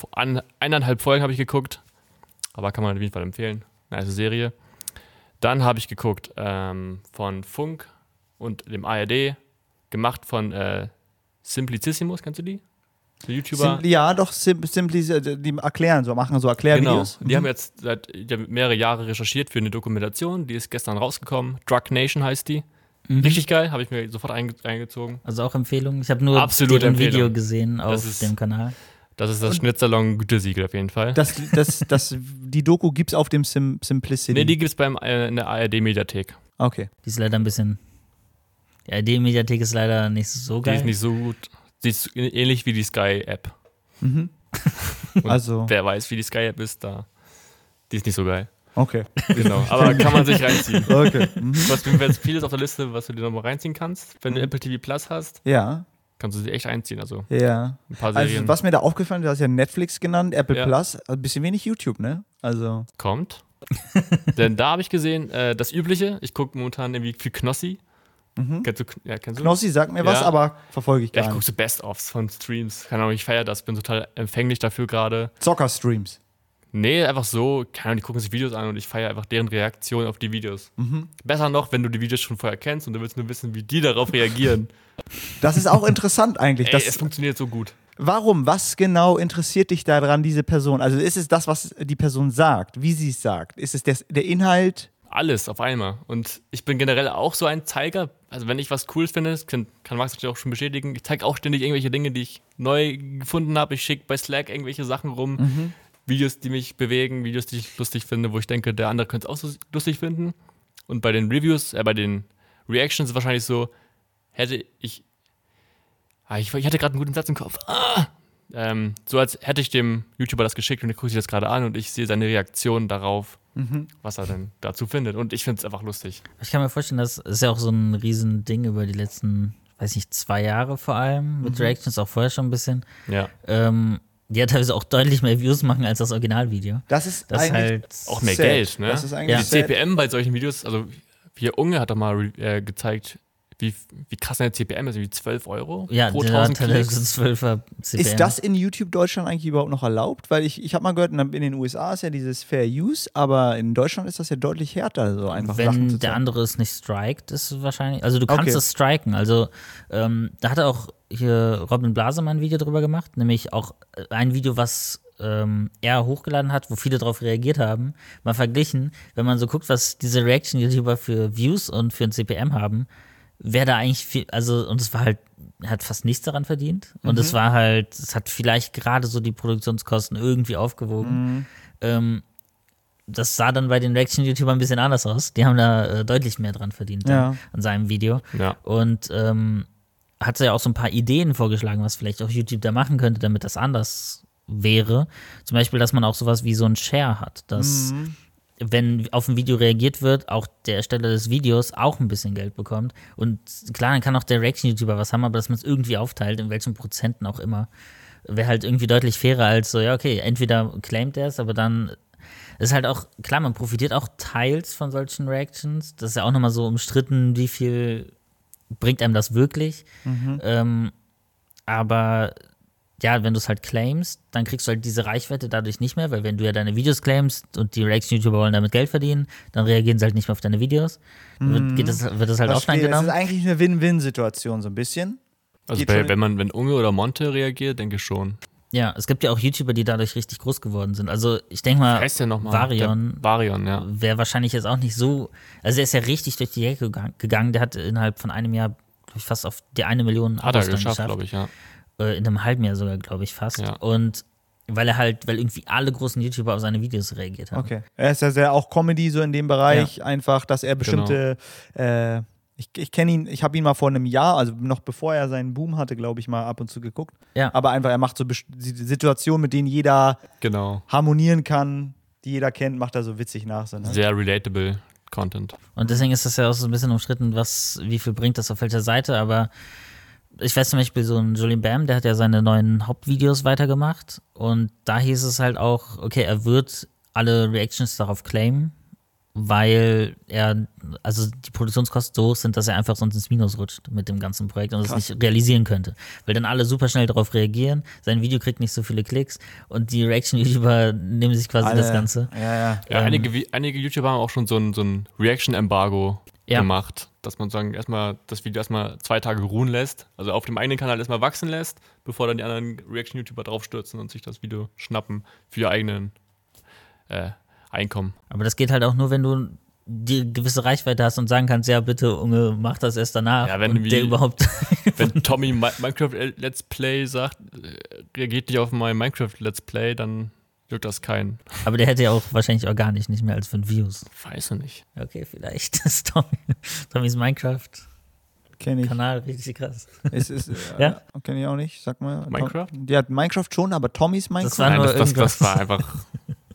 eineinhalb Folgen habe ich geguckt. Aber kann man auf jeden Fall empfehlen. Nice Serie. Dann habe ich geguckt ähm, von Funk und dem ARD, gemacht von äh, Simplicissimus, kennst du die? Der YouTuber. Simply, ja, doch, Sim, Simply, äh, die erklären, so machen so genau. Erklärvideos. Die haben jetzt seit die haben mehrere Jahre recherchiert für eine Dokumentation. Die ist gestern rausgekommen. Drug Nation heißt die. Mhm. Richtig geil, habe ich mir sofort einge reingezogen. Also auch Empfehlung. Ich habe nur deren Empfehlung. Video gesehen auf Das ist- dem Kanal. Das ist das Schnitzsalon Gütesiegel auf jeden Fall. Das, das, das, die Doku gibt es auf dem Sim, Simplicity. nee, die gibt es beim äh, in der ARD-Mediathek. okay. Die ist leider ein bisschen. Die Mediathek ist leider nicht so Die geil. ist nicht so gut. Die ist ähnlich wie die Sky-App. Mhm. [LAUGHS] Und Also, Wer weiß, wie die Sky-App ist, da. Die ist nicht so geil. Okay. Genau. [LAUGHS] Aber kann man sich reinziehen. Okay. Mhm. Du hast jetzt vieles auf der Liste, was du dir nochmal reinziehen kannst. Wenn du Apple TV Plus hast, Ja, kannst du sie echt einziehen. Also ja. ein paar Serien. Also, was mir da aufgefallen ist, du hast ja Netflix genannt, Apple Ja. Plus, ein bisschen wenig YouTube, ne? Also, kommt. [LAUGHS] Denn da habe ich gesehen, äh, das Übliche. Ich gucke momentan irgendwie viel Knossi. Kennst du? Ja, kennst du? Knossi sagt mir was, Ja. aber verfolge ich Ja, gar ich gucke so Best-ofs von Streams. Keine Ahnung, ich feiere das, bin total empfänglich dafür gerade. Zocker-Streams. Nee, einfach so, keine Ahnung, die gucken sich Videos an und ich feiere einfach deren Reaktion auf die Videos. Mhm. Besser noch, wenn du die Videos schon vorher kennst und du willst nur wissen, wie die darauf reagieren. [LAUGHS] Das ist auch interessant eigentlich. Ey, Das, es funktioniert so gut. warum? Was genau interessiert dich daran, diese Person? Also ist es das, was die Person sagt, wie sie es sagt? Ist es des, der Inhalt? Alles auf einmal. Und ich bin generell auch so ein Zeiger. Also wenn ich was Cooles finde, kann, kann Max natürlich auch schon bestätigen, ich zeige auch ständig irgendwelche Dinge, die ich neu gefunden habe. Ich schicke bei Slack irgendwelche Sachen rum. Videos, die mich bewegen, Videos, die ich lustig finde, wo ich denke, der andere könnte es auch so lustig finden. Und bei den Reviews, äh, bei den Reactions ist wahrscheinlich so, hätte ich. Ah, ich, ich hatte gerade einen guten Satz im Kopf. Ah! Ähm, so als hätte ich dem YouTuber das geschickt und er guckt sich das gerade an und ich sehe seine Reaktion darauf, was er denn dazu findet. Und ich finde es einfach lustig. Ich kann mir vorstellen, das ist ja auch so ein Riesending über die letzten, weiß nicht, zwei Jahre vor allem. Mit Reactions auch vorher schon ein bisschen. Ja. Ähm, die ja teilweise auch deutlich mehr Views machen als das Originalvideo. Das ist Das halt. Auch mehr sad. Geld, ne? Das ist Ja. eigentlich Die. CPM bei solchen Videos, also hier Unge hat doch mal äh, gezeigt, wie, wie krass eine CPM ist, wie 12 Euro Ja, pro der 1000 hat teilweise Klicks. 12er CPM. Ist das in YouTube Deutschland eigentlich überhaupt noch erlaubt? Weil ich, ich habe mal gehört, in den USA ist ja dieses Fair Use, aber in Deutschland ist das ja deutlich härter, so einfach Wenn der andere es nicht strikt, ist es wahrscheinlich. Also du kannst Okay. es striken. Also ähm, da hat auch hier Robin Blasemann ein Video drüber gemacht, nämlich auch äh, ein Video, was ähm, er hochgeladen hat, wo viele darauf reagiert haben. Mal verglichen, wenn man so guckt, was diese Reaction-YouTuber für Views und für ein CPM haben, wer da eigentlich viel, also und es war halt, er hat fast nichts daran verdient. Und es war halt, es hat vielleicht gerade so die Produktionskosten irgendwie aufgewogen. Ähm, das sah dann bei den Reaction-YouTubern ein bisschen anders aus. Die haben da äh, deutlich mehr dran verdient Ja. an seinem Video. Ja. Und ähm, hat sie ja auch so ein paar Ideen vorgeschlagen, was vielleicht auch YouTube da machen könnte, damit das anders wäre. Zum Beispiel, dass man auch sowas wie so ein Share hat, dass wenn auf ein Video reagiert wird, auch der Ersteller des Videos auch ein bisschen Geld bekommt. Und klar, dann kann auch der Reaction-YouTuber was haben, aber dass man es irgendwie aufteilt, in welchen Prozenten auch immer, wäre halt irgendwie deutlich fairer als so, ja, okay, entweder claimt er es, aber dann ist halt auch, klar, man profitiert auch teils von solchen Reactions. Das ist ja auch nochmal so umstritten, wie viel bringt einem das wirklich. Ähm, aber ja, wenn du es halt claimst, dann kriegst du halt diese Reichweite dadurch nicht mehr, weil wenn du ja deine Videos claimst und die Reaction-YouTuber wollen damit Geld verdienen, dann reagieren sie halt nicht mehr auf deine Videos. Dann wird, geht das, wird das halt offline Verstehe. Das ist genommen. eigentlich eine Win-Win-Situation, so ein bisschen. Also bei, wenn man, wenn Unge oder Monte reagiert, denke ich schon. Ja, es gibt ja auch YouTuber, die dadurch richtig groß geworden sind. Also ich denke mal, Heißt der nochmal? Varion Varion, ja. wäre wahrscheinlich jetzt auch nicht so. Also er ist ja richtig durch die Decke gegangen-. Der hat innerhalb von einem Jahr ich, fast auf die eine Million Hat er Abos dann geschafft, glaube ich, ja. Äh, in einem halben Jahr sogar, glaube ich, fast. Ja. Und weil er halt, weil irgendwie alle großen YouTuber auf seine Videos reagiert haben. Okay. Er ist ja sehr auch Comedy so in dem Bereich, einfach, dass er bestimmte. Äh, ich ich kenne ihn, ich habe ihn mal vor einem Jahr, also noch bevor er seinen Boom hatte, glaube ich, mal ab und zu geguckt. Ja. Aber einfach, er macht so best- Situationen, mit denen jeder Genau. harmonieren kann, die jeder kennt, macht er so witzig nach. So, ne? Sehr relatable Content. Und deswegen ist das ja auch so ein bisschen umstritten, was, wie viel bringt das auf welcher Seite, aber ich weiß zum Beispiel so ein Julian Bam, der hat ja seine neuen Hauptvideos weitergemacht und da hieß es halt auch, okay, er wird alle Reactions darauf claimen, weil er, also die Produktionskosten so hoch sind, dass er einfach sonst ins Minus rutscht mit dem ganzen Projekt und es nicht realisieren könnte. Weil dann alle super schnell darauf reagieren, sein Video kriegt nicht so viele Klicks und die Reaction-YouTuber nehmen sich quasi das Alle- Ganze. Ja, ja. Ja, Ähm, einige, Vi- einige YouTuber haben auch schon so ein, so ein Reaction-Embargo Ja. gemacht, dass man sagen, erstmal das Video erstmal zwei Tage ruhen lässt, also auf dem eigenen Kanal erstmal wachsen lässt, bevor dann die anderen Reaction-YouTuber draufstürzen und sich das Video schnappen für ihr eigenen äh, Einkommen. Aber das geht halt auch nur, wenn du die gewisse Reichweite hast und sagen kannst, ja bitte, Unge, mach das erst danach. Ja, wenn und wie- der überhaupt. [LAUGHS] Wenn [LAUGHS] Tommy Mi- Minecraft Let's Play sagt, äh, reagiert nicht auf mein Minecraft Let's Play, dann juckt das keinen. Aber der hätte ja auch wahrscheinlich organisch nicht mehr als fünf Views. Weiß ich nicht. Okay, vielleicht ist Tommy, [LAUGHS] Tommys Minecraft-Kanal Kenne ich. richtig krass. Ist, ist, Ja? ja? Kenne ich auch nicht, sag mal. Minecraft? Ja, Minecraft schon, aber Tommys Minecraft. war Nein, das, das, das war einfach,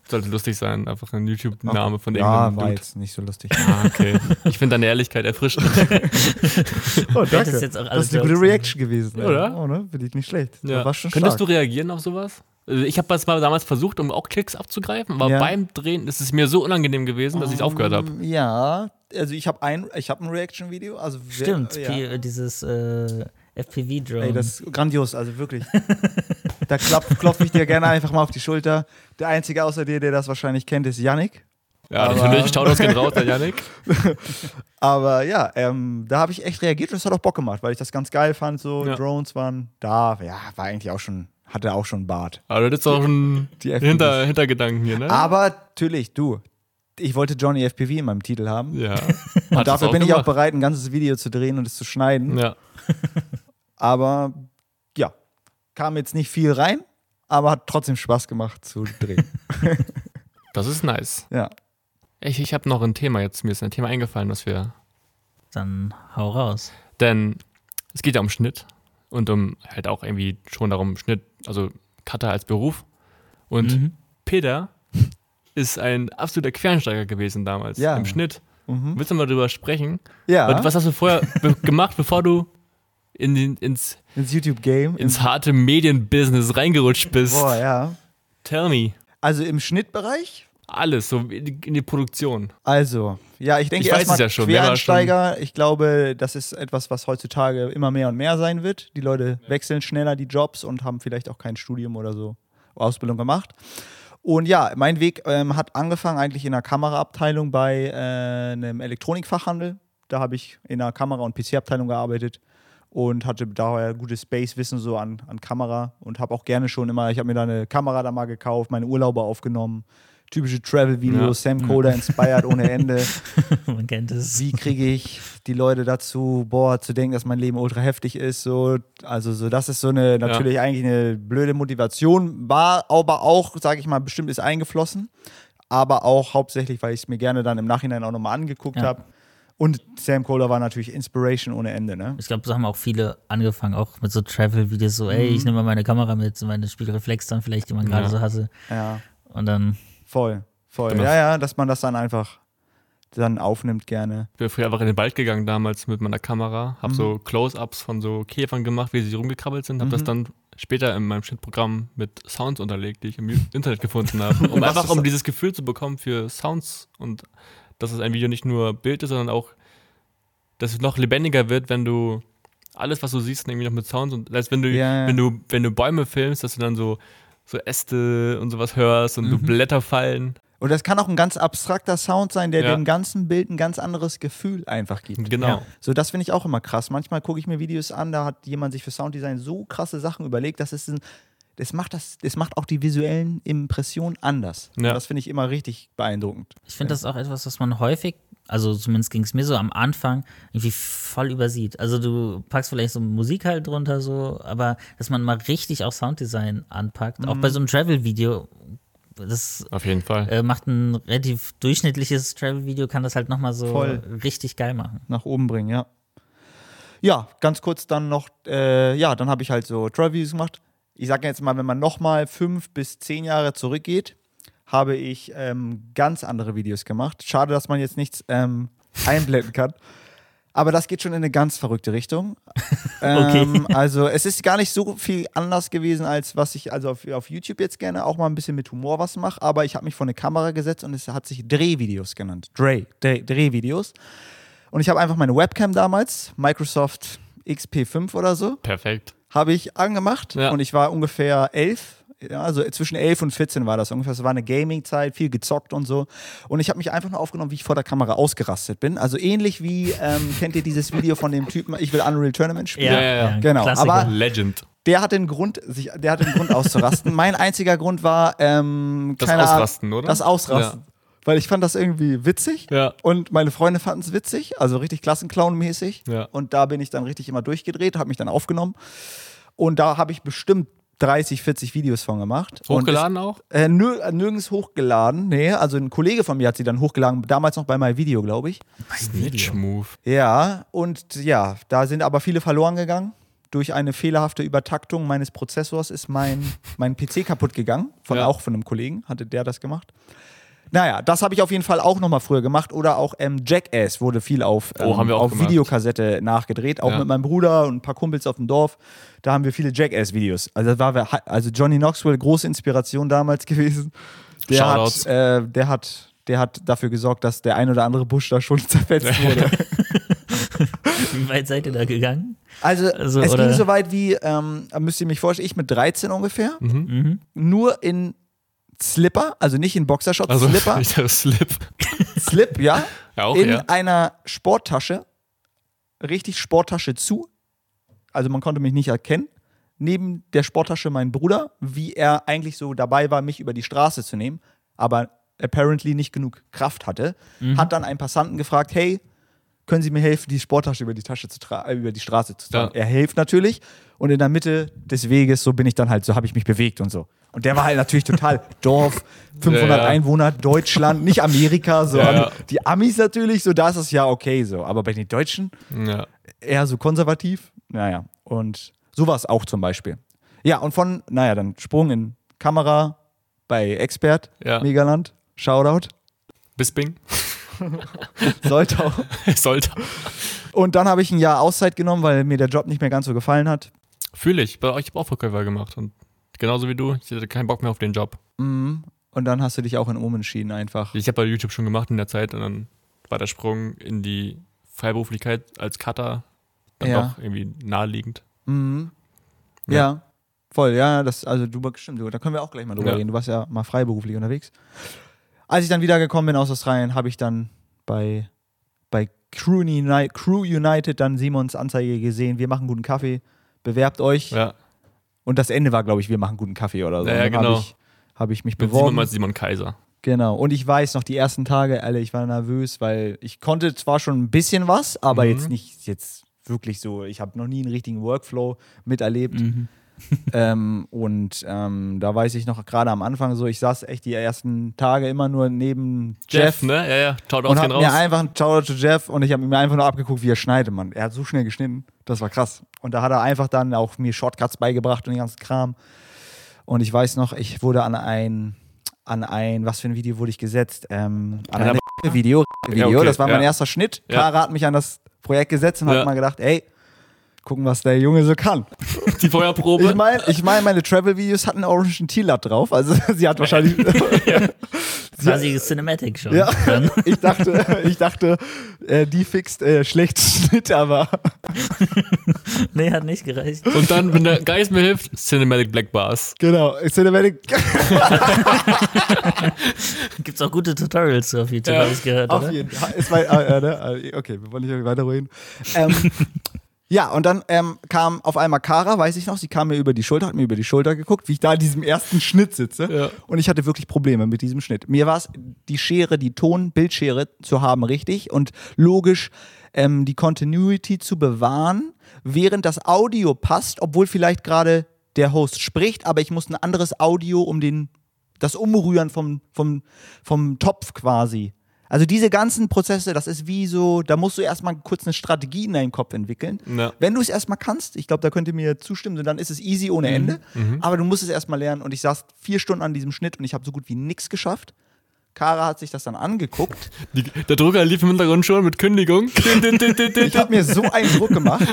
sollte lustig sein, einfach ein YouTube-Name von ja, irgendeinem war Dude. jetzt nicht so lustig. Ah, okay. Ich finde deine Ehrlichkeit erfrischend. [LAUGHS] Oh, Das ist jetzt auch Das alles ist eine gute Jokes. Reaction gewesen. Oder? Oh, ne? Finde ich nicht schlecht. Ja. War schon Könntest stark. du reagieren auf sowas? Also ich habe das mal damals versucht, um auch Klicks abzugreifen, aber Ja. beim Drehen ist es mir so unangenehm gewesen, dass ich es aufgehört habe. Ähm, Ja, also ich habe ein, ich habe ein Reaction-Video. Also Stimmt, ja. Dieses äh, FPV-Drone. Ey, das ist grandios, also wirklich. da klopf, klopfe ich dir gerne einfach mal auf die Schulter. Der Einzige außer dir, der das wahrscheinlich kennt, ist Yannick. Ja, Aber- natürlich, Shoutouts gehen raus, der Janik. [LAUGHS] Aber ja, ähm, da habe ich echt reagiert und es hat auch Bock gemacht, weil ich das ganz geil fand. So, Ja. Drones waren da. Ja, war eigentlich auch schon, hatte auch schon Bart. Aber das ist auch FPVs. Hinter, Hintergedanken hier, ne? Aber natürlich, du, ich wollte Johnny FPV in meinem Titel haben. ja. Und dafür bin ich auch gemacht. bereit, ein ganzes Video zu drehen und es zu schneiden. Ja. [LAUGHS] Aber ja, kam jetzt nicht viel rein, aber hat trotzdem Spaß gemacht zu drehen. [LAUGHS] Das ist nice. ja. Ich, ich habe noch ein Thema jetzt. Mir ist ein Thema eingefallen, was wir. Dann hau raus. Denn es geht ja um Schnitt und um halt auch irgendwie schon darum, Schnitt, also Cutter als Beruf. Und Mhm. Peter ist ein absoluter Quereinsteiger gewesen damals Ja. im Schnitt. Mhm. Willst du mal drüber sprechen? Ja, Und was hast du vorher be gemacht, bevor du in den, ins, ins YouTube-Game. ins harte Medienbusiness reingerutscht bist? Boah, ja. Tell me. Also im Schnittbereich? Alles, so in die, Produktion. Also, ja, ich denke Ich weiß erstmal ja schon, Quereinsteiger. Ich glaube, das ist etwas, was heutzutage immer mehr und mehr sein wird. Die Leute wechseln schneller die Jobs und haben vielleicht auch kein Studium oder so Ausbildung gemacht. Und ja, mein Weg ähm, hat angefangen eigentlich in der Kameraabteilung bei äh, einem Elektronikfachhandel. Da habe ich in der Kamera- und PC-Abteilung gearbeitet und hatte daher gutes Space-Wissen so an, an Kamera und habe auch gerne schon immer, ich habe mir da eine Kamera da mal gekauft, meine Urlaube aufgenommen, typische Travel-Videos, Sam Coder inspired ohne Ende. [LAUGHS] Man kennt es. Wie kriege ich die Leute dazu, boah, zu denken, dass mein Leben ultra heftig ist? So, also so, das ist so eine natürlich eigentlich eine blöde Motivation, war aber auch, sage ich mal, bestimmt ist eingeflossen, aber auch hauptsächlich, weil ich es mir gerne dann im Nachhinein auch nochmal angeguckt Ja. habe Und Sam Kohler war natürlich Inspiration ohne Ende, ne? Ich glaube, so haben auch viele angefangen, auch mit so Travel-Videos, so, ey, ich nehme mal meine Kamera mit, so meine Spiegelreflex dann vielleicht, die man gerade Ja. so hatte. Ja, Und dann, voll, voll. Genau. Ja, ja, dass man das dann einfach dann aufnimmt gerne. Ich bin früher einfach in den Wald gegangen damals mit meiner Kamera, habe so Close-Ups von so Käfern gemacht, wie sie rumgekrabbelt sind, habe das dann später in meinem Schnittprogramm mit Sounds unterlegt, die ich im Internet gefunden habe, um [LAUGHS] einfach um dieses Gefühl zu bekommen für Sounds und dass es ein Video nicht nur Bild ist, sondern auch, dass es noch lebendiger wird, wenn du alles, was du siehst, irgendwie noch mit Sounds und heißt, wenn du, Ja, ja. wenn du, wenn du Bäume filmst, dass du dann so so Äste und sowas hörst und du Blätter fallen. Und das kann auch ein ganz abstrakter Sound sein, der Ja. dem ganzen Bild ein ganz anderes Gefühl einfach gibt. Genau. Ja. So, das finde ich auch immer krass. Manchmal gucke ich mir Videos an, da hat jemand sich für Sounddesign so krasse Sachen überlegt, das ist ein, das macht das, das macht auch die visuellen Impressionen anders. Ja. Das finde ich immer richtig beeindruckend. ich finde das auch etwas, was man häufig, also zumindest ging es mir so am Anfang, irgendwie voll übersieht. Also du packst vielleicht so Musik halt drunter so, aber dass man mal richtig auch Sounddesign anpackt, auch Mhm. bei so einem Travel-Video, das Auf jeden Fall. äh, macht ein relativ durchschnittliches Travel-Video, kann das halt nochmal so Voll. richtig geil machen. nach oben bringen, ja. Ja, ganz kurz dann noch, äh, ja, dann habe ich halt so Travel-Videos gemacht. Ich sage jetzt mal, wenn man nochmal fünf bis zehn Jahre zurückgeht, habe ich ähm, ganz andere Videos gemacht. Schade, dass man jetzt nichts ähm, [LAUGHS] einblenden kann. Aber das geht schon in eine ganz verrückte Richtung. [LAUGHS] ähm, Also es ist gar nicht so viel anders gewesen, als was ich also auf, auf YouTube jetzt gerne auch mal ein bisschen mit Humor was mache. Aber ich habe mich vor eine Kamera gesetzt und es hat sich Drehvideos genannt. Dreh, Dreh, Drehvideos. Und ich habe einfach meine Webcam damals, Microsoft XP5 oder so, Perfekt. Habe ich angemacht Ja. und ich war ungefähr elf. Ja, also zwischen 11 und 14 war das ungefähr. Es war eine Gaming-Zeit, viel gezockt und so. Und ich habe mich einfach nur aufgenommen, wie ich vor der Kamera ausgerastet bin. Also ähnlich wie, ähm, [LAUGHS] kennt ihr dieses Video von dem Typen, ich will Unreal Tournament spielen? Ja, ja, ja. Genau, Klassiker. aber- Legend. Der hat den Grund, sich, der hat den Grund auszurasten. [LAUGHS] mein einziger Grund war, ähm, Das keine Ahnung, Ausrasten, oder? Das Ausrasten. Weil ich fand das irgendwie witzig. Ja. Und meine Freunde fanden es witzig, also richtig Klassenclown-mäßig. Ja. Und da bin ich dann richtig immer durchgedreht, habe mich dann aufgenommen. Und da habe ich bestimmt 30, 40 Videos von gemacht. Hochgeladen auch? Und es, äh, nir äh, nirgends hochgeladen. Nee, also ein Kollege von mir hat sie dann hochgeladen, damals noch bei My Video, glaube ich. Snitch Move. Ja, und ja, da sind aber viele verloren gegangen. Durch eine fehlerhafte Übertaktung meines Prozessors ist mein, mein PC kaputt gegangen. Von, Ja. Auch von einem Kollegen hatte der das gemacht. Naja, das habe ich auf jeden Fall auch nochmal früher gemacht. Oder auch ähm, Jackass wurde viel auf, ähm, Oh, haben wir auch auf gemacht. Videokassette nachgedreht. Auch Ja. mit meinem Bruder und ein paar Kumpels auf dem Dorf. Da haben wir viele Jackass-Videos. Also, das war, also Johnny Knoxville, große Inspiration damals [LAUGHS] gewesen. Der Shoutouts. hat, äh, der hat, der hat dafür gesorgt, dass der ein oder andere Busch da schon [LAUGHS] zerfetzt wurde. Wie weit seid ihr da gegangen? Also, Also, es oder- ging so weit wie, ähm, müsst ihr mich vorstellen, ich mit 13 ungefähr, Mhm. nur in Slipper, also nicht in Boxershorts, Also, Slipper, [LAUGHS] ich dachte, Slip. Slip, ja, [LAUGHS] Ja, auch, in ja. einer Sporttasche, richtig Sporttasche zu, also man konnte mich nicht erkennen, neben der Sporttasche mein Bruder, wie er eigentlich so dabei war, mich über die Straße zu nehmen, aber apparently nicht genug Kraft hatte, hat dann einen Passanten gefragt, hey, können Sie mir helfen, die Sporttasche über die Tasche zu äh, über die Straße zu tragen? Ja. Er hilft natürlich und in der Mitte des Weges, so bin ich dann halt, so habe ich mich bewegt und so. Und der war halt natürlich total [LAUGHS] Dorf, 500 Ja, ja. Einwohner, Deutschland, nicht Amerika, so. Ja, ja. Die Amis natürlich, so da ist es ja okay so. Aber bei den Deutschen ja. eher so konservativ. Naja, und sowas auch zum Beispiel. Ja, und von, naja, dann Sprung in Kamera bei Expert. Megaland, Shoutout, Bisping. [LAUGHS] sollte auch. [LAUGHS] Sollte. Und dann habe ich ein Jahr Auszeit genommen, weil mir der Job nicht mehr ganz so gefallen hat. Fühle ich. Bei euch habe auch Verkäufer gemacht. Und genauso wie du, ich hatte keinen Bock mehr auf den Job. Mhm. Und dann hast du dich auch in umentschieden einfach. Ich habe bei YouTube schon gemacht in der Zeit und dann war der Sprung in die Freiberuflichkeit als Cutter dann Ja. doch irgendwie naheliegend. Mhm. Ja. Ja. Voll, ja, das, also du, stimmt, du, da können wir auch gleich mal drüber Ja. reden. Du warst ja mal freiberuflich unterwegs. Als ich dann wiedergekommen bin aus Australien, habe ich dann bei, bei Crew, United, Crew United dann Simons Anzeige gesehen, wir machen guten Kaffee, bewerbt euch. Ja. Und das Ende war, glaube ich, wir machen guten Kaffee oder so. Ja, ja, genau. Habe ich, hab ich mich Mit Simon beworben. mal Simon Kaiser. Genau. Und ich weiß noch, die ersten Tage, alle, ich war nervös, weil ich konnte zwar schon ein bisschen was, aber Mhm. jetzt nicht jetzt wirklich so. Ich habe noch nie einen richtigen Workflow miterlebt. Mhm. [LAUGHS] ähm, und ähm, da weiß ich noch gerade am Anfang so, ich saß echt die ersten Tage immer nur neben Jeff, Jeff, ne? Ja, ja. Schaut und hab den mir raus. einfach einen Shoutout zu Jeff und ich habe mir einfach nur abgeguckt, wie er schneidet, Mann. Er hat so schnell geschnitten, das war krass. Und da hat er einfach dann auch mir Shortcuts beigebracht und den ganzen Kram. Und ich weiß noch, ich wurde an ein, an ein, was für ein Video wurde ich gesetzt? Ähm, an Ja, ein Video, Video. okay, das war mein ja. erster Schnitt. Ja. Kara hat mich an das Projekt gesetzt und Ja. hat mal gedacht, ey, gucken, was der Junge so kann. Die Feuerprobe. Ich meine, ich mein, meine Travel-Videos hatten Orange Teal drauf, also [LAUGHS] sie hat wahrscheinlich. [LAUGHS] Quasi Cinematic schon. ja, [LAUGHS] ich dachte, ich dachte, äh, die fixt äh, schlecht Schnitt, aber Nee, hat nicht gereicht. Und dann, wenn der Geist mir hilft, Cinematic Black Bars. genau, Cinematic. Gibt's auch gute Tutorials auf YouTube, Ja, habe ich gehört, Auf oder? jeden Fall. Äh, äh, ne? Okay, wir wollen nicht weiter reden. Ähm, ja, und dann ähm, kam auf einmal Kara, weiß ich noch, sie kam mir über die Schulter, hat mir über die Schulter geguckt, wie ich da in diesem ersten Schnitt sitze. Ja. Und ich hatte wirklich Probleme mit diesem Schnitt. Mir war es, die Schere, die Ton-Bildschere zu haben, richtig und logisch ähm, die Continuity zu bewahren, während das Audio passt, obwohl vielleicht gerade der Host spricht, aber ich muss ein anderes Audio um den, das Umrühren vom, vom, vom Topf quasi. Also diese ganzen Prozesse, das ist wie so, da musst du erstmal kurz eine Strategie in deinem Kopf entwickeln. Ja. Wenn du es erstmal kannst, ich glaube, da könnt ihr mir zustimmen, dann ist es easy ohne Ende. Aber du musst es erstmal lernen. Und ich saß vier Stunden an diesem Schnitt und ich habe so gut wie nichts geschafft. Kara hat sich das dann angeguckt. [LAUGHS] Die, der Drucker lief im Hintergrund schon mit Kündigung. [LAUGHS] Ich habe mir so einen Druck gemacht.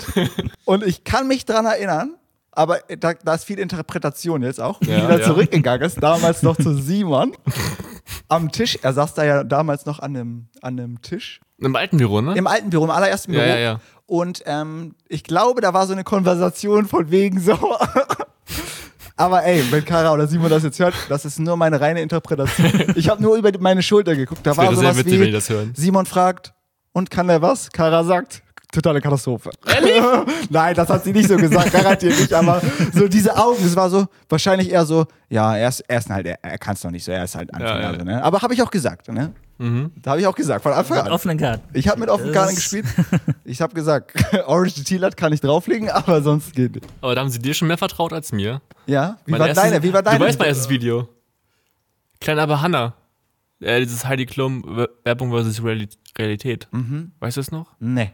Und ich kann mich dran erinnern, aber da, da ist viel Interpretation jetzt auch, wie Ja, wieder ja. zurückgegangen ist, damals noch zu Simon. [LAUGHS] Am Tisch, er saß da ja damals noch an einem, an einem Tisch. Im alten Büro, ne? Im alten Büro, im allerersten Ja, Büro. ja, ja. Und ähm, ich glaube, da war so eine Konversation von wegen so. [LAUGHS] Aber ey, wenn Kara oder Simon das jetzt hört, das ist nur meine reine Interpretation. [LAUGHS] Ich habe nur über meine Schulter geguckt. Da Das war sowas witzig, wie, das hören. Simon fragt, und kann der was? Kara sagt, totale Katastrophe. [LAUGHS] Nein, das hat sie nicht so gesagt, garantiert nicht, aber so diese Augen, es war so, wahrscheinlich eher so, ja, er ist, er ist halt, er, er kann es doch nicht so, er ist halt Anfänger. Ja, ja. Ne? Aber habe ich auch gesagt, ne? Da habe ich auch gesagt, von Anfang Mit an. offenen Karten. Ich habe mit offenen Das- Karten gespielt. Ich habe gesagt, [LAUGHS] Orange Teal kann ich drauflegen, aber sonst geht nicht. Aber da haben sie dir schon mehr vertraut als mir. Ja? Wie Mein war erstes- deine? Wie war deine? Du weißt mein erstes Video. Klein aber Hannah. Äh, dieses Heidi Klum Werbung versus Reali Realität. Mhm. Weißt du es noch? Nee.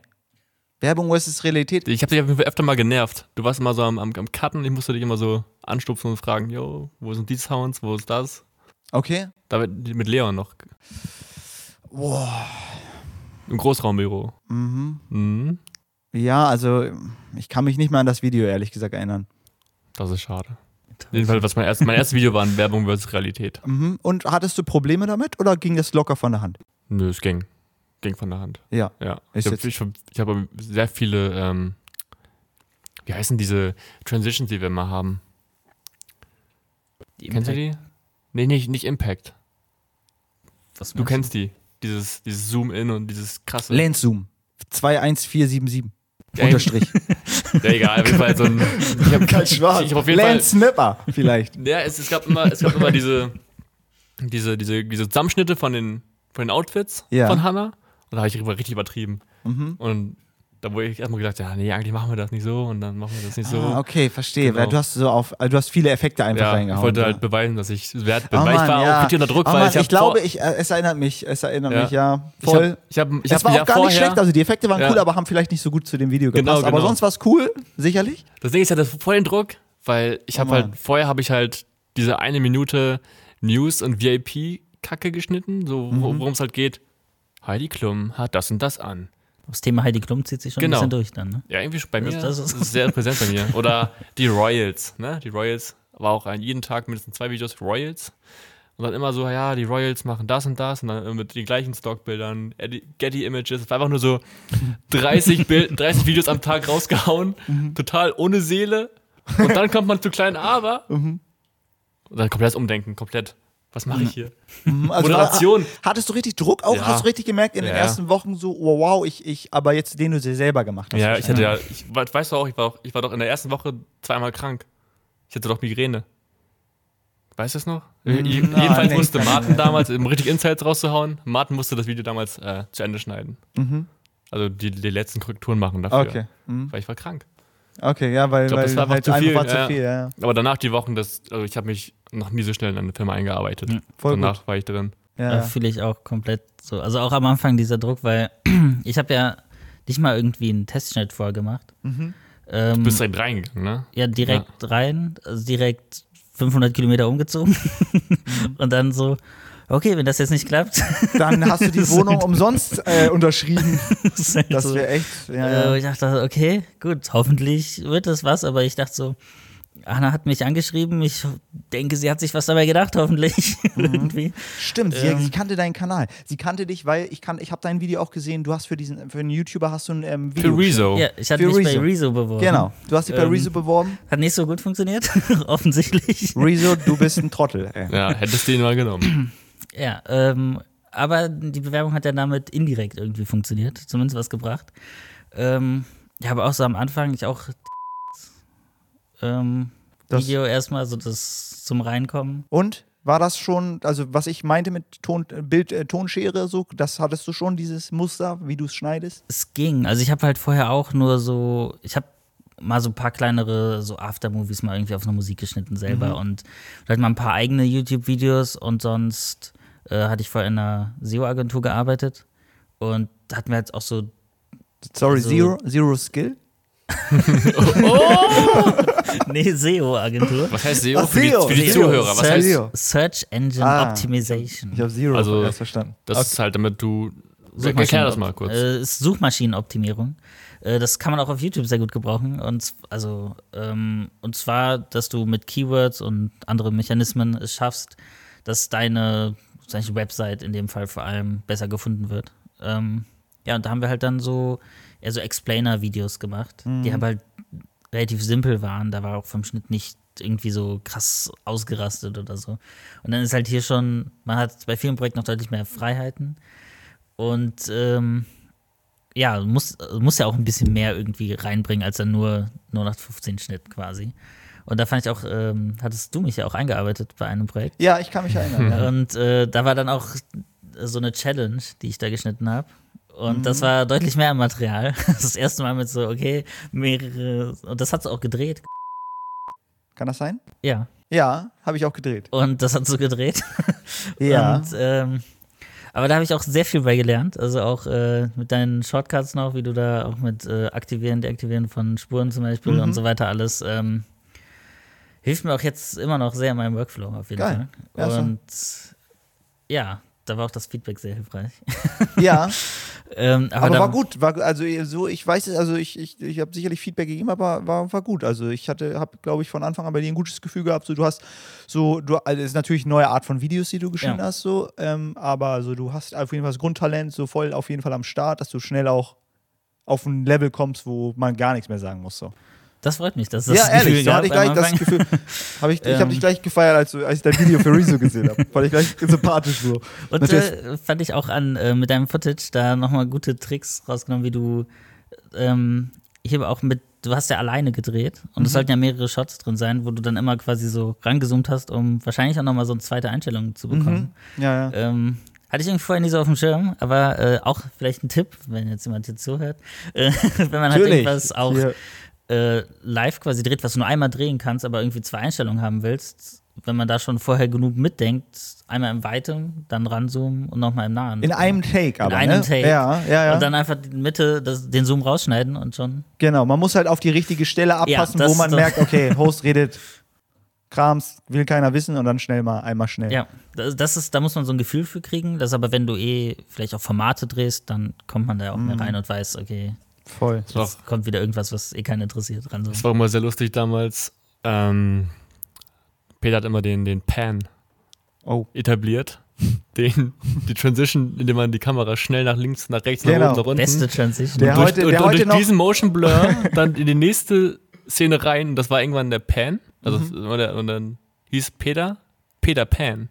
Werbung versus Realität. Ich habe dich auf jeden Fall öfter mal genervt. Du warst immer so am, am, am Cutten, ich musste dich immer so anstupfen und fragen, yo, wo sind die Sounds, wo ist das? Okay. Da mit, mit Leon noch. Boah. Im Großraumbüro. Mhm. Ja, also ich kann mich nicht mehr an das Video ehrlich gesagt erinnern. Das ist schade. Jedenfalls, was mein, erst, mein erstes Video war, Werbung versus Realität. Mhm. Und hattest du Probleme damit oder ging das locker von der Hand? Nö, es ging. Ging von der Hand. Ja. Ja. Ich habe ich hab, ich hab sehr viele, ähm, wie heißen diese Transitions, die wir immer haben? Die Kennst du die? Nee, nicht, nicht Impact. Was Du kennst die. Dieses, dieses Zoom-In und dieses krasse. Lens Zoom 21477 Ja, Unterstrich. [LAUGHS] Ja, egal, auf jeden Fall so ein. [LAUGHS] Ich hab, Kein Schwarz. Ich auf jeden Lens Snipper vielleicht. Ja, es, es gab immer, es gab immer diese, diese, diese, diese Zusammenschnitte von den, von den Outfits Ja. von Hannah. Und da habe ich richtig übertrieben. Mhm. Und da wurde ich erstmal gedacht, ja, nee, eigentlich machen wir das nicht so und dann machen wir das nicht so. Ah, okay, verstehe. Genau. Weil du hast so auf, also du hast viele Effekte einfach ja, ich reingehauen. wollte so. halt beweisen, dass ich es wert bin. Oh weil ich Mann, war ja. auch richtig unter Druck, oh weil Mann, ich, ich glaube, ich, äh, es erinnert mich, es erinnert Ja. mich, ja, ich hab, voll. ich hab, ich es war ja auch gar vorher, nicht schlecht, also die Effekte waren Ja. cool, aber haben vielleicht nicht so gut zu dem Video Genau, gepasst. Aber genau. sonst war es cool, sicherlich. Das Ding ist ja, das voll den Druck, weil ich Oh habe Mann. halt, vorher habe ich halt diese eine Minute News und VIP-Kacke geschnitten, so Mhm. wo- worum es halt geht. Heidi Klum hat das und das an. Das Thema Heidi Klum zieht sich schon Genau. ein bisschen durch dann, ne? Ja, irgendwie bei mir. Das- ist- sehr präsent bei mir. Oder die Royals, ne? Die Royals war auch ein, jeden Tag mindestens zwei Videos Royals. Und dann immer so, ja, die Royals machen das und das und dann mit den gleichen Stockbildern, Getty Images. Es war einfach nur so 30, [LAUGHS] Bild, 30 Videos am Tag rausgehauen, Mhm. total ohne Seele. Und dann kommt man zu kleinen Aber. Mhm. Und dann komplett umdenken, komplett. Was mache ich hier? Also, Moderation. ha- Hattest du richtig Druck auch? Ja. Hast du richtig gemerkt in den Ja. ersten Wochen so, oh, wow, ich, ich, aber jetzt den du dir selber gemacht hast? Ja, ich hatte ja, ich, we- weißt du auch, ich war, auch, ich war doch in der ersten Woche zweimal krank. Ich hatte doch Migräne. Weißt du das noch? Je- Jedenfalls nee, musste Martin damals, um richtig Insights rauszuhauen, Martin musste das Video damals äh, zu Ende schneiden. Also die, die letzten Korrekturen machen dafür. Okay. Mhm. Weil ich war krank. Okay, ja, weil, Ich glaub, weil das war einfach halt zu viel, einfach war ja. zu viel, ja. Aber danach die Wochen, das, also ich habe mich noch nie so schnell in eine Firma eingearbeitet. Ja, Voll danach war ich drin. Ja, Da ja. fühle ich auch komplett so. Also auch am Anfang dieser Druck, weil [CLEARS THROAT] ich habe ja nicht mal irgendwie einen Testschnitt vorgemacht. Mhm. Ähm, Du bist direkt reingegangen, ne? ja, direkt rein, also direkt 500 Kilometer umgezogen Mhm. [LAUGHS] und dann so, okay, wenn das jetzt nicht klappt, Dann hast du die [LAUGHS] Wohnung umsonst äh, unterschrieben. [LAUGHS] Das wäre echt. Ja, äh, ja. ich dachte, okay, gut, hoffentlich wird das was, aber ich dachte so, Anna hat mich angeschrieben, ich denke, sie hat sich was dabei gedacht, hoffentlich. [LAUGHS] Mhm. Irgendwie. Stimmt, sie, Ähm. sie kannte deinen Kanal. Sie kannte dich, weil ich kann, ich habe dein Video auch gesehen. Du hast für diesen, für einen YouTuber hast du ein ähm, Video. Für Rezo. Ja, ich hatte Für mich Rezo. bei Rezo beworben. Genau. Du hast dich bei Ähm. Rezo beworben. Hat nicht so gut funktioniert, offensichtlich. Rezo, du bist ein Trottel. Ey. Ja, hättest du ihn mal genommen. [CLEARS THROAT] Ja, ähm, aber die Bewerbung hat ja damit indirekt irgendwie funktioniert, zumindest was gebracht. Ähm, ja, aber auch so am Anfang, ich auch [LAUGHS] ähm, Das- Video erstmal, so das zum Reinkommen. Und war das schon, also was ich meinte mit Ton, Bild, äh, Tonschere, so, das hattest du schon, dieses Muster, wie du es schneidest? Es ging. Also ich habe halt vorher auch nur so, ich habe mal so ein paar kleinere so Aftermovies mal irgendwie auf einer Musik geschnitten selber Mhm. und halt mal ein paar eigene YouTube-Videos und sonst äh, hatte ich vorher in einer SEO-Agentur gearbeitet und da hatten wir jetzt auch so Sorry, Also- Zero, Zero Skill? [LAUGHS] [LAUGHS] nee, SEO-Agentur. Was heißt SEO? Ach, Für die, SEO. für die SEO. Zuhörer. Was Search- heißt SEO. Search Engine Ah. Optimization. Ich habe Zero Also, erst verstanden. Das ist halt, damit du. Erklär das mal kurz. Äh, ist Suchmaschinenoptimierung. Äh, das kann man auch auf YouTube sehr gut gebrauchen. Und, also, ähm, und zwar, dass du mit Keywords und anderen Mechanismen es schaffst, dass deine, deine Website in dem Fall vor allem besser gefunden wird. Ähm, ja, und da haben wir halt dann so eher so Explainer-Videos gemacht, die aber halt relativ simpel waren. Da war auch vom Schnitt nicht irgendwie so krass ausgerastet oder so. Und dann ist halt hier schon, man hat bei vielen Projekten noch deutlich mehr Freiheiten. Und ähm, ja, muss, muss ja auch ein bisschen mehr irgendwie reinbringen, als dann nur 0815 Schnitt quasi. Und da fand ich auch, ähm, hattest du mich ja auch eingearbeitet bei einem Projekt. Ja, ich kann mich erinnern. ja. Und äh, da war dann auch so eine Challenge, die ich da geschnitten habe. Und das war deutlich mehr Material. [LAUGHS] Das erste Mal mit so, okay, mehrere. Und das hat sie auch gedreht. Kann das sein? Ja. Ja, habe ich auch gedreht. Und das hat so gedreht. [LAUGHS] Ja. Und, ähm, aber da habe ich auch sehr viel bei gelernt. Also auch äh, mit deinen Shortcuts noch, wie du da auch mit äh, Aktivieren, Deaktivieren von Spuren zum Beispiel Mhm. und so weiter alles. Ähm, hilft mir auch jetzt immer noch sehr in meinem Workflow auf jeden Geil. Fall. Und ja, da war auch das Feedback sehr hilfreich. [LAUGHS] ja, [LAUGHS] ähm, aber aber war gut. War, also so, ich weiß es, also ich, ich, ich habe sicherlich Feedback gegeben, aber war, war gut. Also ich hatte, habe, glaube ich, von Anfang an bei dir ein gutes Gefühl gehabt. So, du hast so, du, also es ist natürlich eine neue Art von Videos, die du geschnitten Ja. hast, so, ähm, aber so, du hast auf jeden Fall das Grundtalent so voll auf jeden Fall am Start, dass du schnell auch auf ein Level kommst, wo man gar nichts mehr sagen muss. So. Das freut mich, dass das ja, ehrlich, Gefühl so hatte ich gleich das. Gefühl. [LAUGHS] Hab ich ich habe Ähm. dich gleich gefeiert, als, als ich dein Video für Rezo gesehen habe. Fand ich gleich [LAUGHS] sympathisch so. Und äh, fand ich auch an äh, mit deinem Footage da nochmal gute Tricks rausgenommen, wie du ähm, hier auch mit, du hast ja alleine gedreht und Mhm. es sollten ja mehrere Shots drin sein, wo du dann immer quasi so rangezoomt hast, um wahrscheinlich auch nochmal so eine zweite Einstellung zu bekommen. Mhm. Ja, ja. Ähm, hatte ich irgendwie vorher nie so auf dem Schirm, aber äh, auch vielleicht ein Tipp, wenn jetzt jemand hier zuhört, äh, [LAUGHS] wenn man halt Natürlich. irgendwas auch Hier. Äh, live quasi dreht, was du nur einmal drehen kannst, aber irgendwie zwei Einstellungen haben willst, wenn man da schon vorher genug mitdenkt, einmal im Weiten, dann ranzoomen und nochmal im Nahen. In einem Take aber. einem ne? Take. Ja, ja, ja. Und dann einfach die Mitte, das, den Zoom rausschneiden und schon. Genau, man muss halt auf die richtige Stelle abpassen, das wo man merkt, okay, [LAUGHS] Host redet Krams, will keiner wissen und dann schnell mal, einmal schnell. Ja, das, ist, da muss man so ein Gefühl für kriegen. Das aber, wenn du eh vielleicht auch Formate drehst, dann kommt man da ja auch Mhm. mehr rein und weiß, okay, Voll. Das war, jetzt kommt wieder irgendwas, was eh keinen interessiert dran. So. das war immer sehr lustig damals. Ähm, Peter hat immer den, den Pan Oh. etabliert. [LAUGHS] Den, die Transition, indem man die Kamera schnell nach links, nach rechts, nach Genau. oben, nach unten. Beste Transition. Der durch, heute- und, der und heute durch noch- diesen Motion Blur [LAUGHS] dann in die nächste Szene rein. Das war irgendwann der Pan. Also Mhm. und, und dann hieß Peter Peter Pan.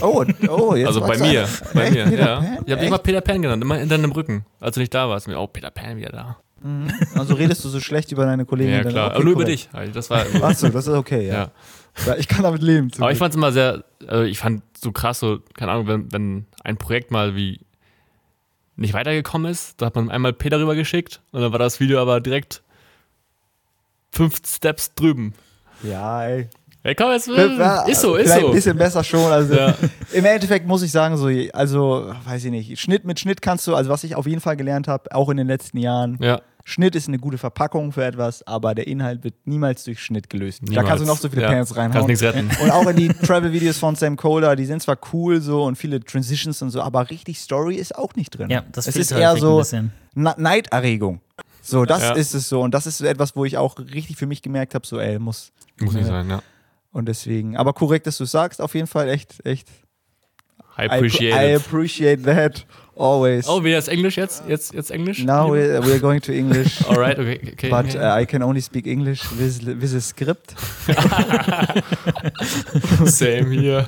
Oh, oh, jetzt Also bei mir, bei Echt? mir, Peter ja. Pan? Ich habe immer Peter Pan genannt, immer in deinem Rücken, als du nicht da warst. Mir, Oh, Peter Pan wieder da. Also redest du so schlecht über deine Kollegen. Ja, klar. okay, Aber nur über dich. Das war. Achso, das ist okay, ja. ja. ja. Ich kann damit leben. Aber ich fand es immer sehr, also ich fand so krass, so, keine Ahnung, wenn, wenn ein Projekt mal wie nicht weitergekommen ist, da hat man einmal Peter rüber geschickt und dann war das Video aber direkt fünf Steps drüben. Ja, ey. Ey, komm, jetzt, Ja, ist so, ist so. Ein bisschen besser schon. Also Ja. im Endeffekt muss ich sagen, so, also weiß ich nicht, Schnitt mit Schnitt kannst du, also was ich auf jeden Fall gelernt habe, auch in den letzten Jahren, Ja, Schnitt ist eine gute Verpackung für etwas, aber der Inhalt wird niemals durch Schnitt gelöst. Da niemals. kannst du noch so viele ja. Panels Kannst reinhauen. nichts retten. [LAUGHS] Und auch in die Travel-Videos von Sam Kohler, die sind zwar cool so und viele Transitions und so, aber richtig Story ist auch nicht drin. Ja, das es ist häufig eher so Neiderregung. So, das Ja. ist es so. Und das ist etwas, wo ich auch richtig für mich gemerkt habe, so, ey, muss. Muss nicht sein, ja. Und deswegen, aber korrekt, dass du sagst, auf jeden Fall echt, echt. I I, appreciate I it. appreciate that always. Oh, wieder das Englisch jetzt? Jetzt, jetzt Englisch? Now we're, we're going to English. [LAUGHS] Alright, okay, okay. But okay. uh, I can only speak English with, with a script. [LAUGHS] Same hier.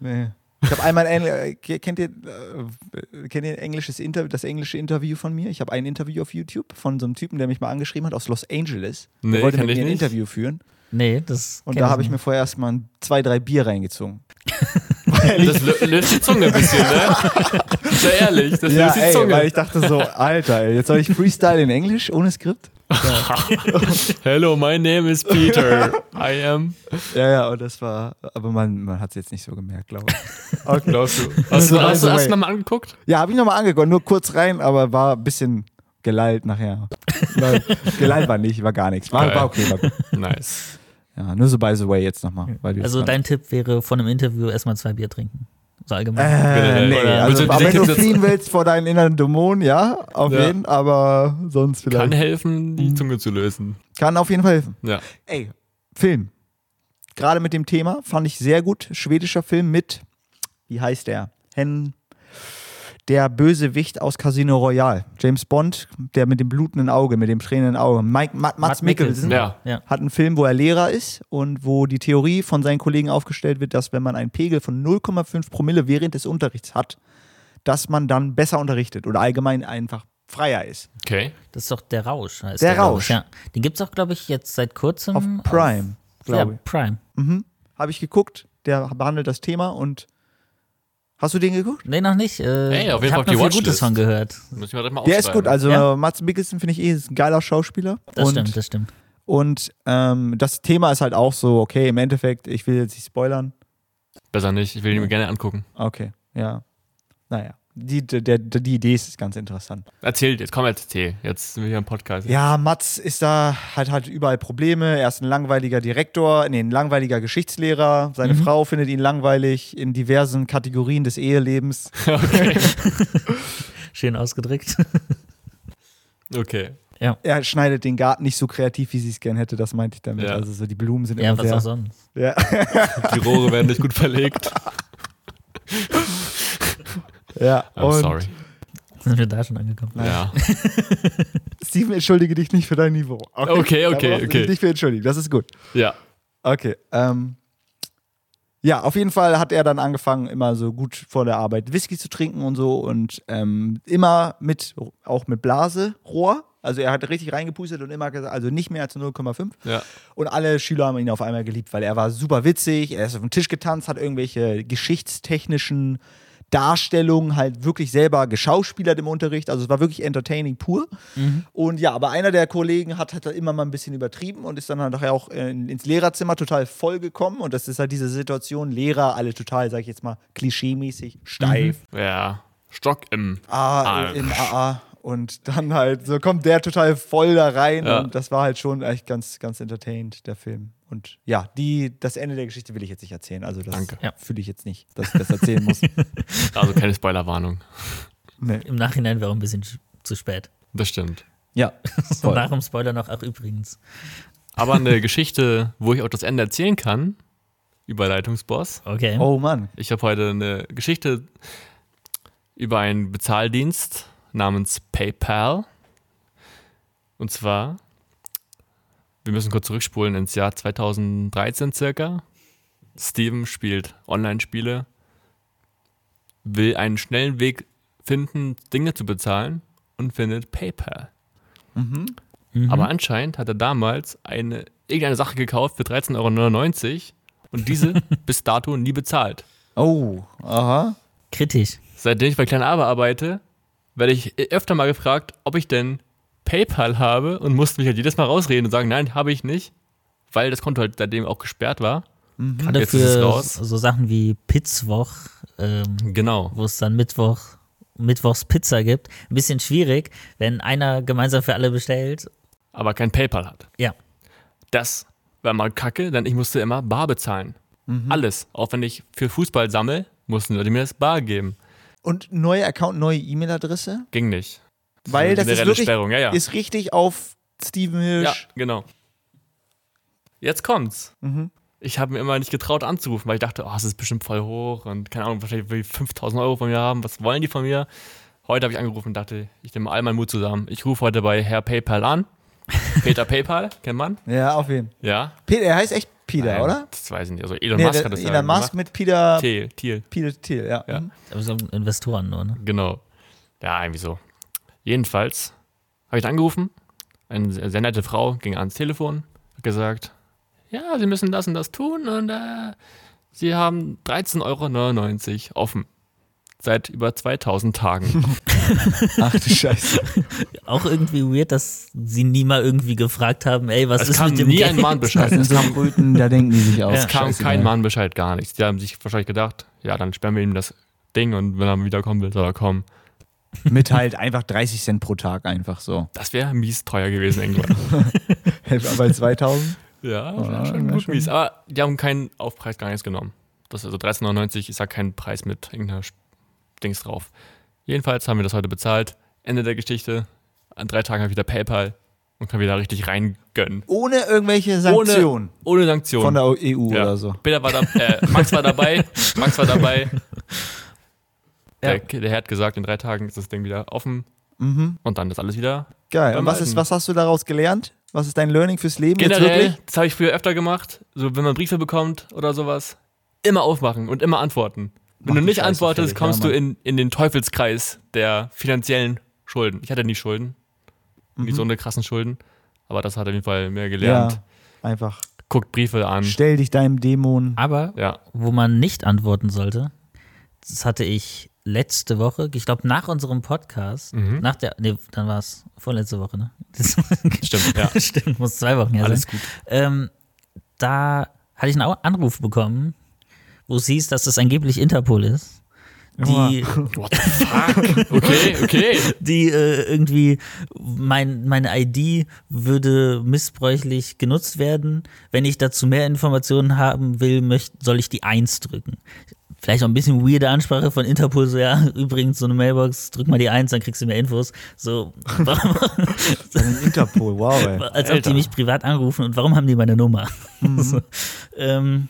Nee. Ich habe einmal ein, äh, kennt ihr äh, kennt ihr englisches Inter das englische Interview von mir? Ich habe ein Interview auf YouTube von so einem Typen, der mich mal angeschrieben hat aus Los Angeles. Nee, der wollte kenn mit ich mir ein nicht. Interview führen Nee, das. und da habe ich nicht. mir vorher erstmal ein- zwei, drei Bier reingezogen. [LAUGHS] Das lö- löst die Zunge ein bisschen, ne? Sehr ehrlich, das Ja, löst die ey, Zunge. weil ich dachte so, Alter, ey, jetzt soll ich Freestyle in Englisch ohne Skript? [LAUGHS] Hello, my name is Peter. I am. Ja, ja, und das war, aber man, man hat es jetzt nicht so gemerkt, glaube ich. [LAUGHS] Okay. Glaubst du? Hast du, So, hast du hast du nochmal angeguckt? Ja, habe ich nochmal angeguckt, nur kurz rein, aber war ein bisschen gelallt nachher. War, gelallt war nicht, war gar nichts. War, war okay, war gut. Nice. Ja, nur so by the way jetzt nochmal. Also dein Tipp wäre von einem Interview erstmal zwei Bier trinken. So allgemein. Äh, Generell. nee, also, aber wenn du fliehen willst vor deinen inneren Dämonen, ja, auf Ja. jeden, aber sonst vielleicht. Kann Kann, helfen, die Zunge zu lösen. auf jeden Fall helfen. Ja. Ey, Film. Gerade mit dem Thema fand ich sehr gut. Schwedischer Film mit, wie heißt der? Hen, der Bösewicht aus Casino Royale. James Bond, der mit dem blutenden Auge, mit dem tränenden Auge. Mike, Mats, Mats Mikkelsen. Ja. Ja. hat einen Film, wo er Lehrer ist und wo die Theorie von seinen Kollegen aufgestellt wird, dass wenn man einen Pegel von 0,5 Promille während des Unterrichts hat, dass man dann besser unterrichtet oder allgemein einfach freier ist. Okay. Das ist doch der Rausch. Heißt Der glaub Rausch. Ich. Ja. Den gibt es auch, glaube ich, jetzt seit kurzem. Auf Prime, Auf, ja, glaube Prime. ich. Mhm. Habe ich geguckt, der behandelt das Thema und hast du den geguckt? Nee, noch nicht. Äh, Ey, auf jeden ich Fall habe die noch viel Watchlist. Gutes von gehört. Muss ich mal mal Der ist gut, also Ja. äh, Mats Mikkelsen finde ich eh ist ein geiler Schauspieler. Das und, stimmt, das stimmt. Und ähm, das Thema ist halt auch so, okay, im Endeffekt, ich will jetzt nicht spoilern. Besser nicht, ich will ihn mir gerne angucken. Okay, ja. Naja, die, der, der, die Idee ist ganz interessant. Erzähl jetzt, komm erzähl. Jetzt sind wir hier im Podcast. Ja, Mats ist da, hat halt überall Probleme. Er ist ein langweiliger Direktor, nee, ein langweiliger Geschichtslehrer. Seine Frau findet ihn langweilig in diversen Kategorien des Ehelebens. [LAUGHS] [LAUGHS] Schön ausgedrückt. Okay. ja. Er schneidet den Garten nicht so kreativ, wie sie es gern hätte, das meinte ich damit. Ja. Also so die Blumen sind Ja, immer was sehr. auch sonst. Ja. Die Rohre werden nicht gut verlegt. [LAUGHS] ja. I'm Und sorry. Sind wir da schon angekommen? Ja. [LAUGHS] Steven, entschuldige dich nicht für dein Niveau. Okay, okay, du okay. dich nicht für entschuldigen, das ist gut. Ja. Okay. Ähm, ja, auf jeden Fall hat er dann angefangen, immer so gut vor der Arbeit Whisky zu trinken und so und ähm, immer mit, auch mit Blaserohr. Also er hat richtig reingepustet und immer gesagt, also nicht mehr als 0,5. Ja. Und alle Schüler haben ihn auf einmal geliebt, weil er war super witzig, er ist auf den Tisch getanzt, hat irgendwelche geschichtstechnischen Darstellungen halt wirklich selber geschauspielert im Unterricht. Also es war wirklich entertaining pur. Und ja, aber einer der Kollegen hat, hat da immer mal ein bisschen übertrieben und ist dann halt nachher auch äh, ins Lehrerzimmer total voll gekommen. Und das ist halt diese Situation, Lehrer, alle total, sag ich jetzt mal, klischeemäßig, steif. Ja. Stock im. A Arsch. im AA. Und dann halt, so kommt der total voll da rein. Ja. Und das war halt schon echt ganz, ganz entertained, der Film. Und ja, die, das Ende der Geschichte will ich jetzt nicht erzählen. Also das Danke. Fühle ich jetzt nicht, dass ich das erzählen muss. [LAUGHS] Also keine Spoilerwarnung. Nee. Im Nachhinein wäre auch ein bisschen sch- zu spät. Das stimmt. Ja, So [LAUGHS] voll. nach dem Spoiler noch, ach übrigens. Aber eine Geschichte, wo ich auch das Ende erzählen kann. Überleitungsboss. Okay. Oh Mann. Ich habe heute eine Geschichte über einen Bezahldienst namens PayPal. Und zwar, wir müssen kurz zurückspulen ins Jahr 2013 circa. Steven spielt Online-Spiele, will einen schnellen Weg finden, Dinge zu bezahlen und findet PayPal. Mhm. Aber anscheinend hat er damals eine, irgendeine Sache gekauft für 13,99 Euro und diese [LAUGHS] bis dato nie bezahlt. Oh, aha. Kritisch. Seitdem ich bei Klein Aber arbeite, werde ich öfter mal gefragt, ob ich denn PayPal habe und musste mich halt jedes Mal rausreden und sagen, nein, habe ich nicht, weil das Konto halt seitdem auch gesperrt war. Gerade Jetzt ist es für raus. so Sachen wie Pizzwoch, ähm, Genau. wo es dann Mittwoch, Mittwochs Pizza gibt. Ein bisschen schwierig, wenn einer gemeinsam für alle bestellt. Aber kein PayPal hat. Ja. Das war mal kacke, denn ich musste immer bar bezahlen. Alles. Auch wenn ich für Fußball sammle, mussten Leute mir das bar geben. Und neuer Account, neue E-Mail-Adresse? Ging nicht. Weil das ist Generelle wirklich, Sperrung, ja, ja. ist richtig auf Steven Ja, Hirsch. genau. Jetzt kommt's. Mhm. Ich habe mir immer nicht getraut anzurufen, weil ich dachte, oh, es ist bestimmt voll hoch und keine Ahnung, wahrscheinlich will die 5000 Euro von mir haben. Was wollen die von mir? Heute habe ich angerufen und dachte, ich nehme all meinen Mut zusammen. Ich rufe heute bei Herr PayPal an. Peter [LAUGHS] PayPal, kennt man? Ja, auf jeden Fall. Ja. Peter, er heißt echt Peter, Nein, oder? Das weiß ich nicht. Also Elon Nee, Musk der, hat das Elon ja Musk gemacht. mit Peter, Thiel, Thiel, Peter Thiel, ja. Ja. Mhm. Aber so Investoren nur, ne? genau. Ja, irgendwie so. Jedenfalls habe ich angerufen. Eine sehr, sehr nette Frau ging ans Telefon, hat gesagt, ja, Sie müssen das und das tun und äh, Sie haben 13,99 Euro offen. Seit über 2000 Tagen. [LAUGHS] Ach du Scheiße. Auch irgendwie weird, dass sie nie mal irgendwie gefragt haben, ey, was Es ist kam mit dem nie Geld? ein Das Mahnbescheid. sind so Brüten, da denken die sich aus. Es kam Scheißegal. kein Mahnbescheid, gar nichts. Die haben sich wahrscheinlich gedacht, ja, dann sperren wir ihm das Ding und wenn er wieder kommen will, soll er kommen. Mit halt einfach 30 Cent pro Tag einfach so. Das wäre mies teuer gewesen irgendwann. [LAUGHS] Bei 2000? ja, das Ja, wär schon wär gut schon- mies. Aber die haben keinen Aufpreis, gar nichts genommen. Das ist also 13,99 ist ja kein Preis mit irgendeiner Dings drauf. Jedenfalls haben wir das heute bezahlt. Ende der Geschichte. An drei Tagen habe ich wieder PayPal und kann wieder richtig reingönnen. Ohne irgendwelche Sanktionen Ohne Sanktionen. von der EU Ja. oder so. Peter war da, äh, Max war dabei. Max war dabei. [LAUGHS] Ja. Der, der Herr hat gesagt, in drei Tagen ist das Ding wieder offen Mhm. und dann ist alles wieder. Geil. Und was, ist, was hast du daraus gelernt? Was ist dein Learning fürs Leben jetzt Generell, wirklich? das habe ich früher öfter gemacht, so wenn man Briefe bekommt oder sowas, immer aufmachen und immer antworten. Wenn Mach du nicht antwortest, fertig, kommst ja, du in, in den Teufelskreis der finanziellen Schulden. Ich hatte nie Schulden, nie so eine krassen Schulden, aber das hat auf jeden Fall mehr gelernt. Mhm. Ja, einfach. Guckt Briefe an. Stell dich deinem Dämon. Aber Ja, wo man nicht antworten sollte, das hatte ich letzte Woche, ich glaube nach unserem Podcast, Mhm. nach der, nee, dann war es vorletzte Woche, ne? Das, [LAUGHS] stimmt, ja. [LAUGHS] Stimmt, muss zwei Wochen her Alles sein. gut. Ähm, da hatte ich einen Anruf bekommen, wo es hieß, dass das angeblich Interpol ist. Die, [LAUGHS] What the fuck? Okay, okay. die äh, irgendwie, mein, meine ID würde missbräuchlich genutzt werden. Wenn ich dazu mehr Informationen haben will, möcht, soll ich die 1 drücken. Vielleicht auch ein bisschen weirde Ansprache von Interpol, so ja, [LAUGHS] übrigens so eine Mailbox, drück mal die 1, dann kriegst du mehr Infos. So, [LAUGHS] warum, Interpol, wow, ey. als ob Alter. die mich privat anrufen und warum haben die meine Nummer? so, ähm,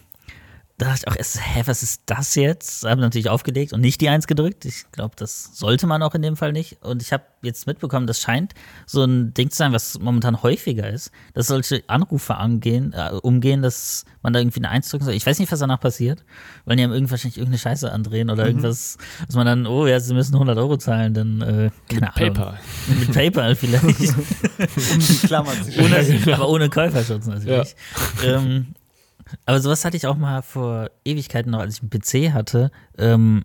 da dachte ich auch erst, hä, was ist das jetzt? Habe natürlich aufgelegt und nicht die Eins gedrückt. Ich glaube, das sollte man auch in dem Fall nicht. Und ich habe jetzt mitbekommen, das scheint so ein Ding zu sein, was momentan häufiger ist, dass solche Anrufe angehen, äh, umgehen, dass man da irgendwie eine Eins drücken soll. Ich weiß nicht, was danach passiert, weil die haben irgendwie wahrscheinlich irgendeine Scheiße andrehen oder irgendwas, dass man dann, oh ja, sie müssen 100 Euro zahlen, dann, äh, keine Ahnung. PayPal. Mit PayPal vielleicht. [LAUGHS] Um die Klammern zu Ohne. Aber ohne Käuferschutz natürlich. Ähm, aber sowas hatte ich auch mal vor Ewigkeiten noch, als ich einen PC hatte, ähm,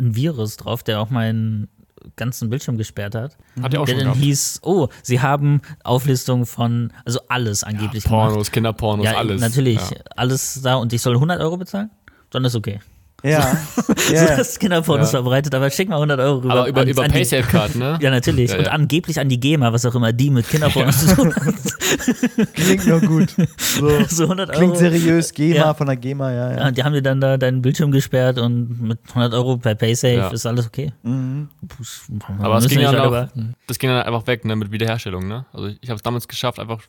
ein Virus drauf, der auch meinen ganzen Bildschirm gesperrt hat. Hat er auch der schon dann gehabt. hieß, oh, sie haben Auflistung von, also alles angeblich gemacht. Pornos, Kinderpornos, Ja, alles. natürlich, Ja. alles da und ich soll 100 Euro bezahlen? Dann ist okay. [LAUGHS] Ja. So, ja. das Kinderpornos Ja. verbreitet, aber schick mal 100 Euro rüber. Aber über, über Paysafe-Karten, ne? [LAUGHS] Ja, natürlich. Ja, Und ja. angeblich an die GEMA, was auch immer die mit Kinderpornos zu tun hat. [LAUGHS] Klingt nur gut. So. So 100 Euro. Klingt seriös. GEMA Ja. von der GEMA, ja, ja. Ja, die haben dir dann da deinen Bildschirm gesperrt und mit 100 Euro per Paysafe Ja. ist alles okay. Mhm. Aber es Müssen ging noch, darüber- das ging dann einfach weg, ne, mit Wiederherstellung, ne? Also ich habe es damals geschafft, einfach,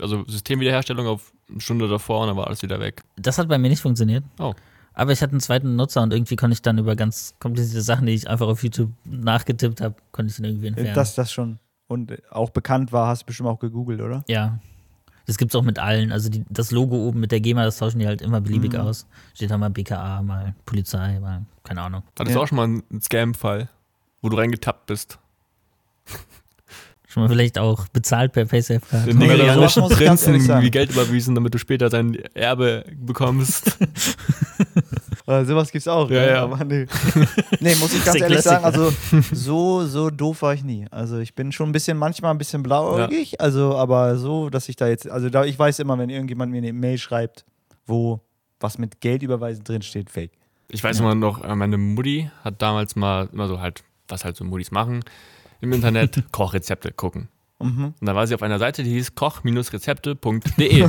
also Systemwiederherstellung auf eine Stunde davor und dann war alles wieder weg. Das hat bei mir nicht funktioniert. Oh. Aber ich hatte einen zweiten Nutzer und irgendwie konnte ich dann über ganz komplizierte Sachen, die ich einfach auf YouTube nachgetippt habe, konnte ich dann irgendwie entfernen. Dass das schon und auch bekannt war, hast du bestimmt auch gegoogelt, oder? ja. Das gibt's auch mit allen. Also die, das Logo oben mit der GEMA, das tauschen die halt immer beliebig Mhm. aus. Steht da mal BKA, mal Polizei, mal keine Ahnung. Hattest Ja. du auch schon mal einen Scam-Fall, wo du reingetappt bist? Schon mal vielleicht auch bezahlt per Paysafe. Den muss ich ganz ehrlich Prinzen sagen. wie Geld überwiesen, damit du später dein Erbe bekommst. [LAUGHS] Äh, sowas gibt's auch. Ja, ja. Aber nee. [LAUGHS] nee, muss ich ganz ehrlich sagen, also so, so doof war ich nie. Also ich bin schon ein bisschen, manchmal ein bisschen blauäugig, also aber so, dass ich da jetzt, also da, ich weiß immer, wenn irgendjemand mir eine Mail schreibt, wo was mit Geld überweisen drin steht, fake. Ich weiß immer noch, äh, meine Mutti hat damals mal immer so halt, was halt so Muttis machen, im Internet [LAUGHS] Kochrezepte gucken. Mhm. Und da war sie auf einer Seite, die hieß koch-rezepte.de. [LAUGHS]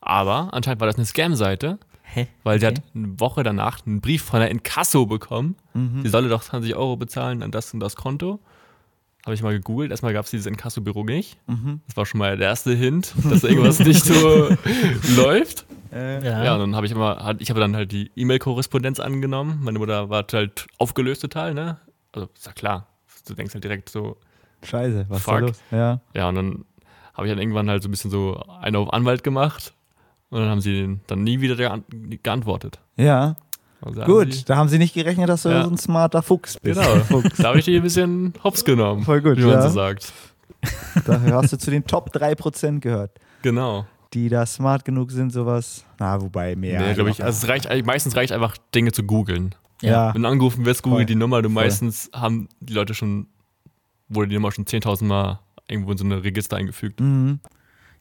Aber anscheinend war das eine Scam-Seite, Hä? weil sie Okay. hat eine Woche danach einen Brief von der Inkasso bekommen. Mhm. Sie solle doch 20 Euro bezahlen an das und das Konto. Habe ich mal gegoogelt. Erstmal gab es dieses Inkasso-Büro nicht. Mhm. Das war schon mal der erste Hint, dass irgendwas [LAUGHS] nicht so [LAUGHS] läuft. Äh, Ja. Ja, und dann habe ich immer, ich habe dann halt die E-Mail-Korrespondenz angenommen. Meine Mutter war halt aufgelöst total, ne? Also, ist ja klar. Du denkst halt direkt so, Scheiße, was ist da los? Ja. ja, und dann habe ich dann irgendwann halt so ein bisschen so eine auf Anwalt gemacht. Und dann haben sie dann nie wieder geant- geantwortet. Ja, Also haben gut. sie- Da haben sie nicht gerechnet, dass du Ja. so ein smarter Fuchs bist. Genau. da habe ich die ein bisschen hops genommen. Voll gut, Wie man ja. so sagt. [LAUGHS] Da hast du zu den Top 3% gehört, Genau. die da smart genug sind, sowas. Na, wobei mehr. nee, glaube ich. Also es reicht, meistens reicht einfach, Dinge zu googeln. ja. Wenn du angerufen wirst, google Voll. die Nummer. Du Voll. meistens haben die Leute schon, wurde die Nummer schon 10.000 Mal irgendwo in so ein Register eingefügt. Mhm.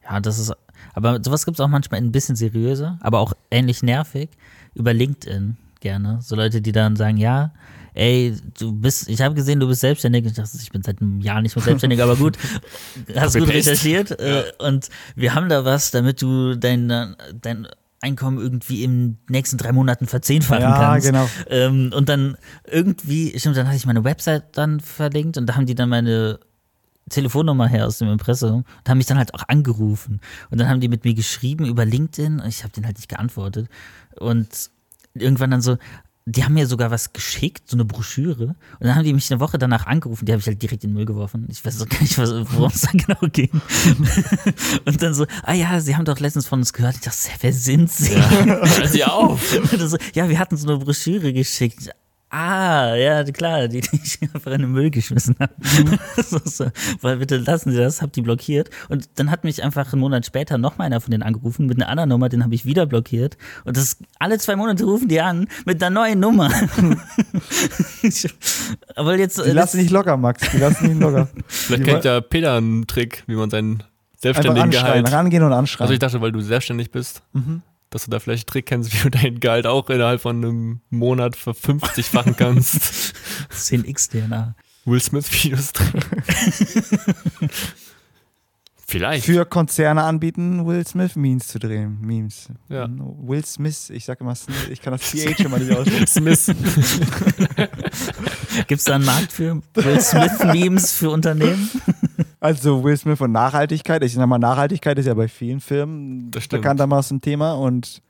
Ja, das ist. Aber sowas gibt es auch manchmal ein bisschen seriöser, aber auch ähnlich nervig über LinkedIn gerne. So Leute, die dann sagen, ja, ey, du bist, ich habe gesehen, du bist selbstständig. Ich dachte, ich bin seit einem Jahr nicht mehr selbstständig, aber gut, [LAUGHS] hast gut recherchiert. Äh, und wir haben da was, damit du dein, dein Einkommen irgendwie in den nächsten drei Monaten verzehnfachen Ja, kannst. genau. Ähm, und dann irgendwie, stimmt, dann hatte ich meine Website dann verlinkt und da haben die dann meine Telefonnummer her aus dem Impressum und haben mich dann halt auch angerufen. Und dann haben die mit mir geschrieben über LinkedIn und ich habe denen halt nicht geantwortet. Und irgendwann dann so, die haben mir sogar was geschickt, so eine Broschüre. Und dann haben die mich eine Woche danach angerufen, die habe ich halt direkt in den Müll geworfen. Ich weiß auch gar nicht, was- worum es da genau ging. [LAUGHS] und dann so, ah ja, sie haben doch letztens von uns gehört. Ich dachte, wer sind sie? [LAUGHS] Hör sie auf! [LAUGHS] So, ja, wir hatten so eine Broschüre geschickt. Ah, ja, klar, die, die ich einfach in den Müll geschmissen habe. so, [LAUGHS] so, weil bitte lassen Sie das, hab die blockiert. Und dann hat mich einfach einen Monat später noch mal einer von denen angerufen mit einer anderen Nummer, den habe ich wieder blockiert. Und das alle zwei Monate rufen die an mit einer neuen Nummer. [LAUGHS] Aber jetzt. Die lassen nicht locker, Max. Die lassen nicht locker. Vielleicht kennt ja Peter einen Trick, wie man seinen selbstständigen Gehalt. rangehen und Also anschreien. ich dachte, weil du selbstständig bist, Mhm. Dass du da vielleicht einen Trick kennst, [LAUGHS] wie du dein Gehalt auch innerhalb von einem Monat verfünfzigfachen kannst. [LAUGHS] 10x DNA. Will Smith Videos drehen. [LAUGHS] Vielleicht. Für Konzerne anbieten, Will Smith Memes zu drehen. Memes. Ja. Will Smith, ich sag immer, Smith, ich kann das PH immer nicht aussprechen. Smith. Gibt es da einen Markt für Will Smith-Memes für Unternehmen? Also Will Smith und Nachhaltigkeit. Ich sag mal, Nachhaltigkeit ist ja bei vielen Firmen Das stimmt. bekanntermaßen ein Thema und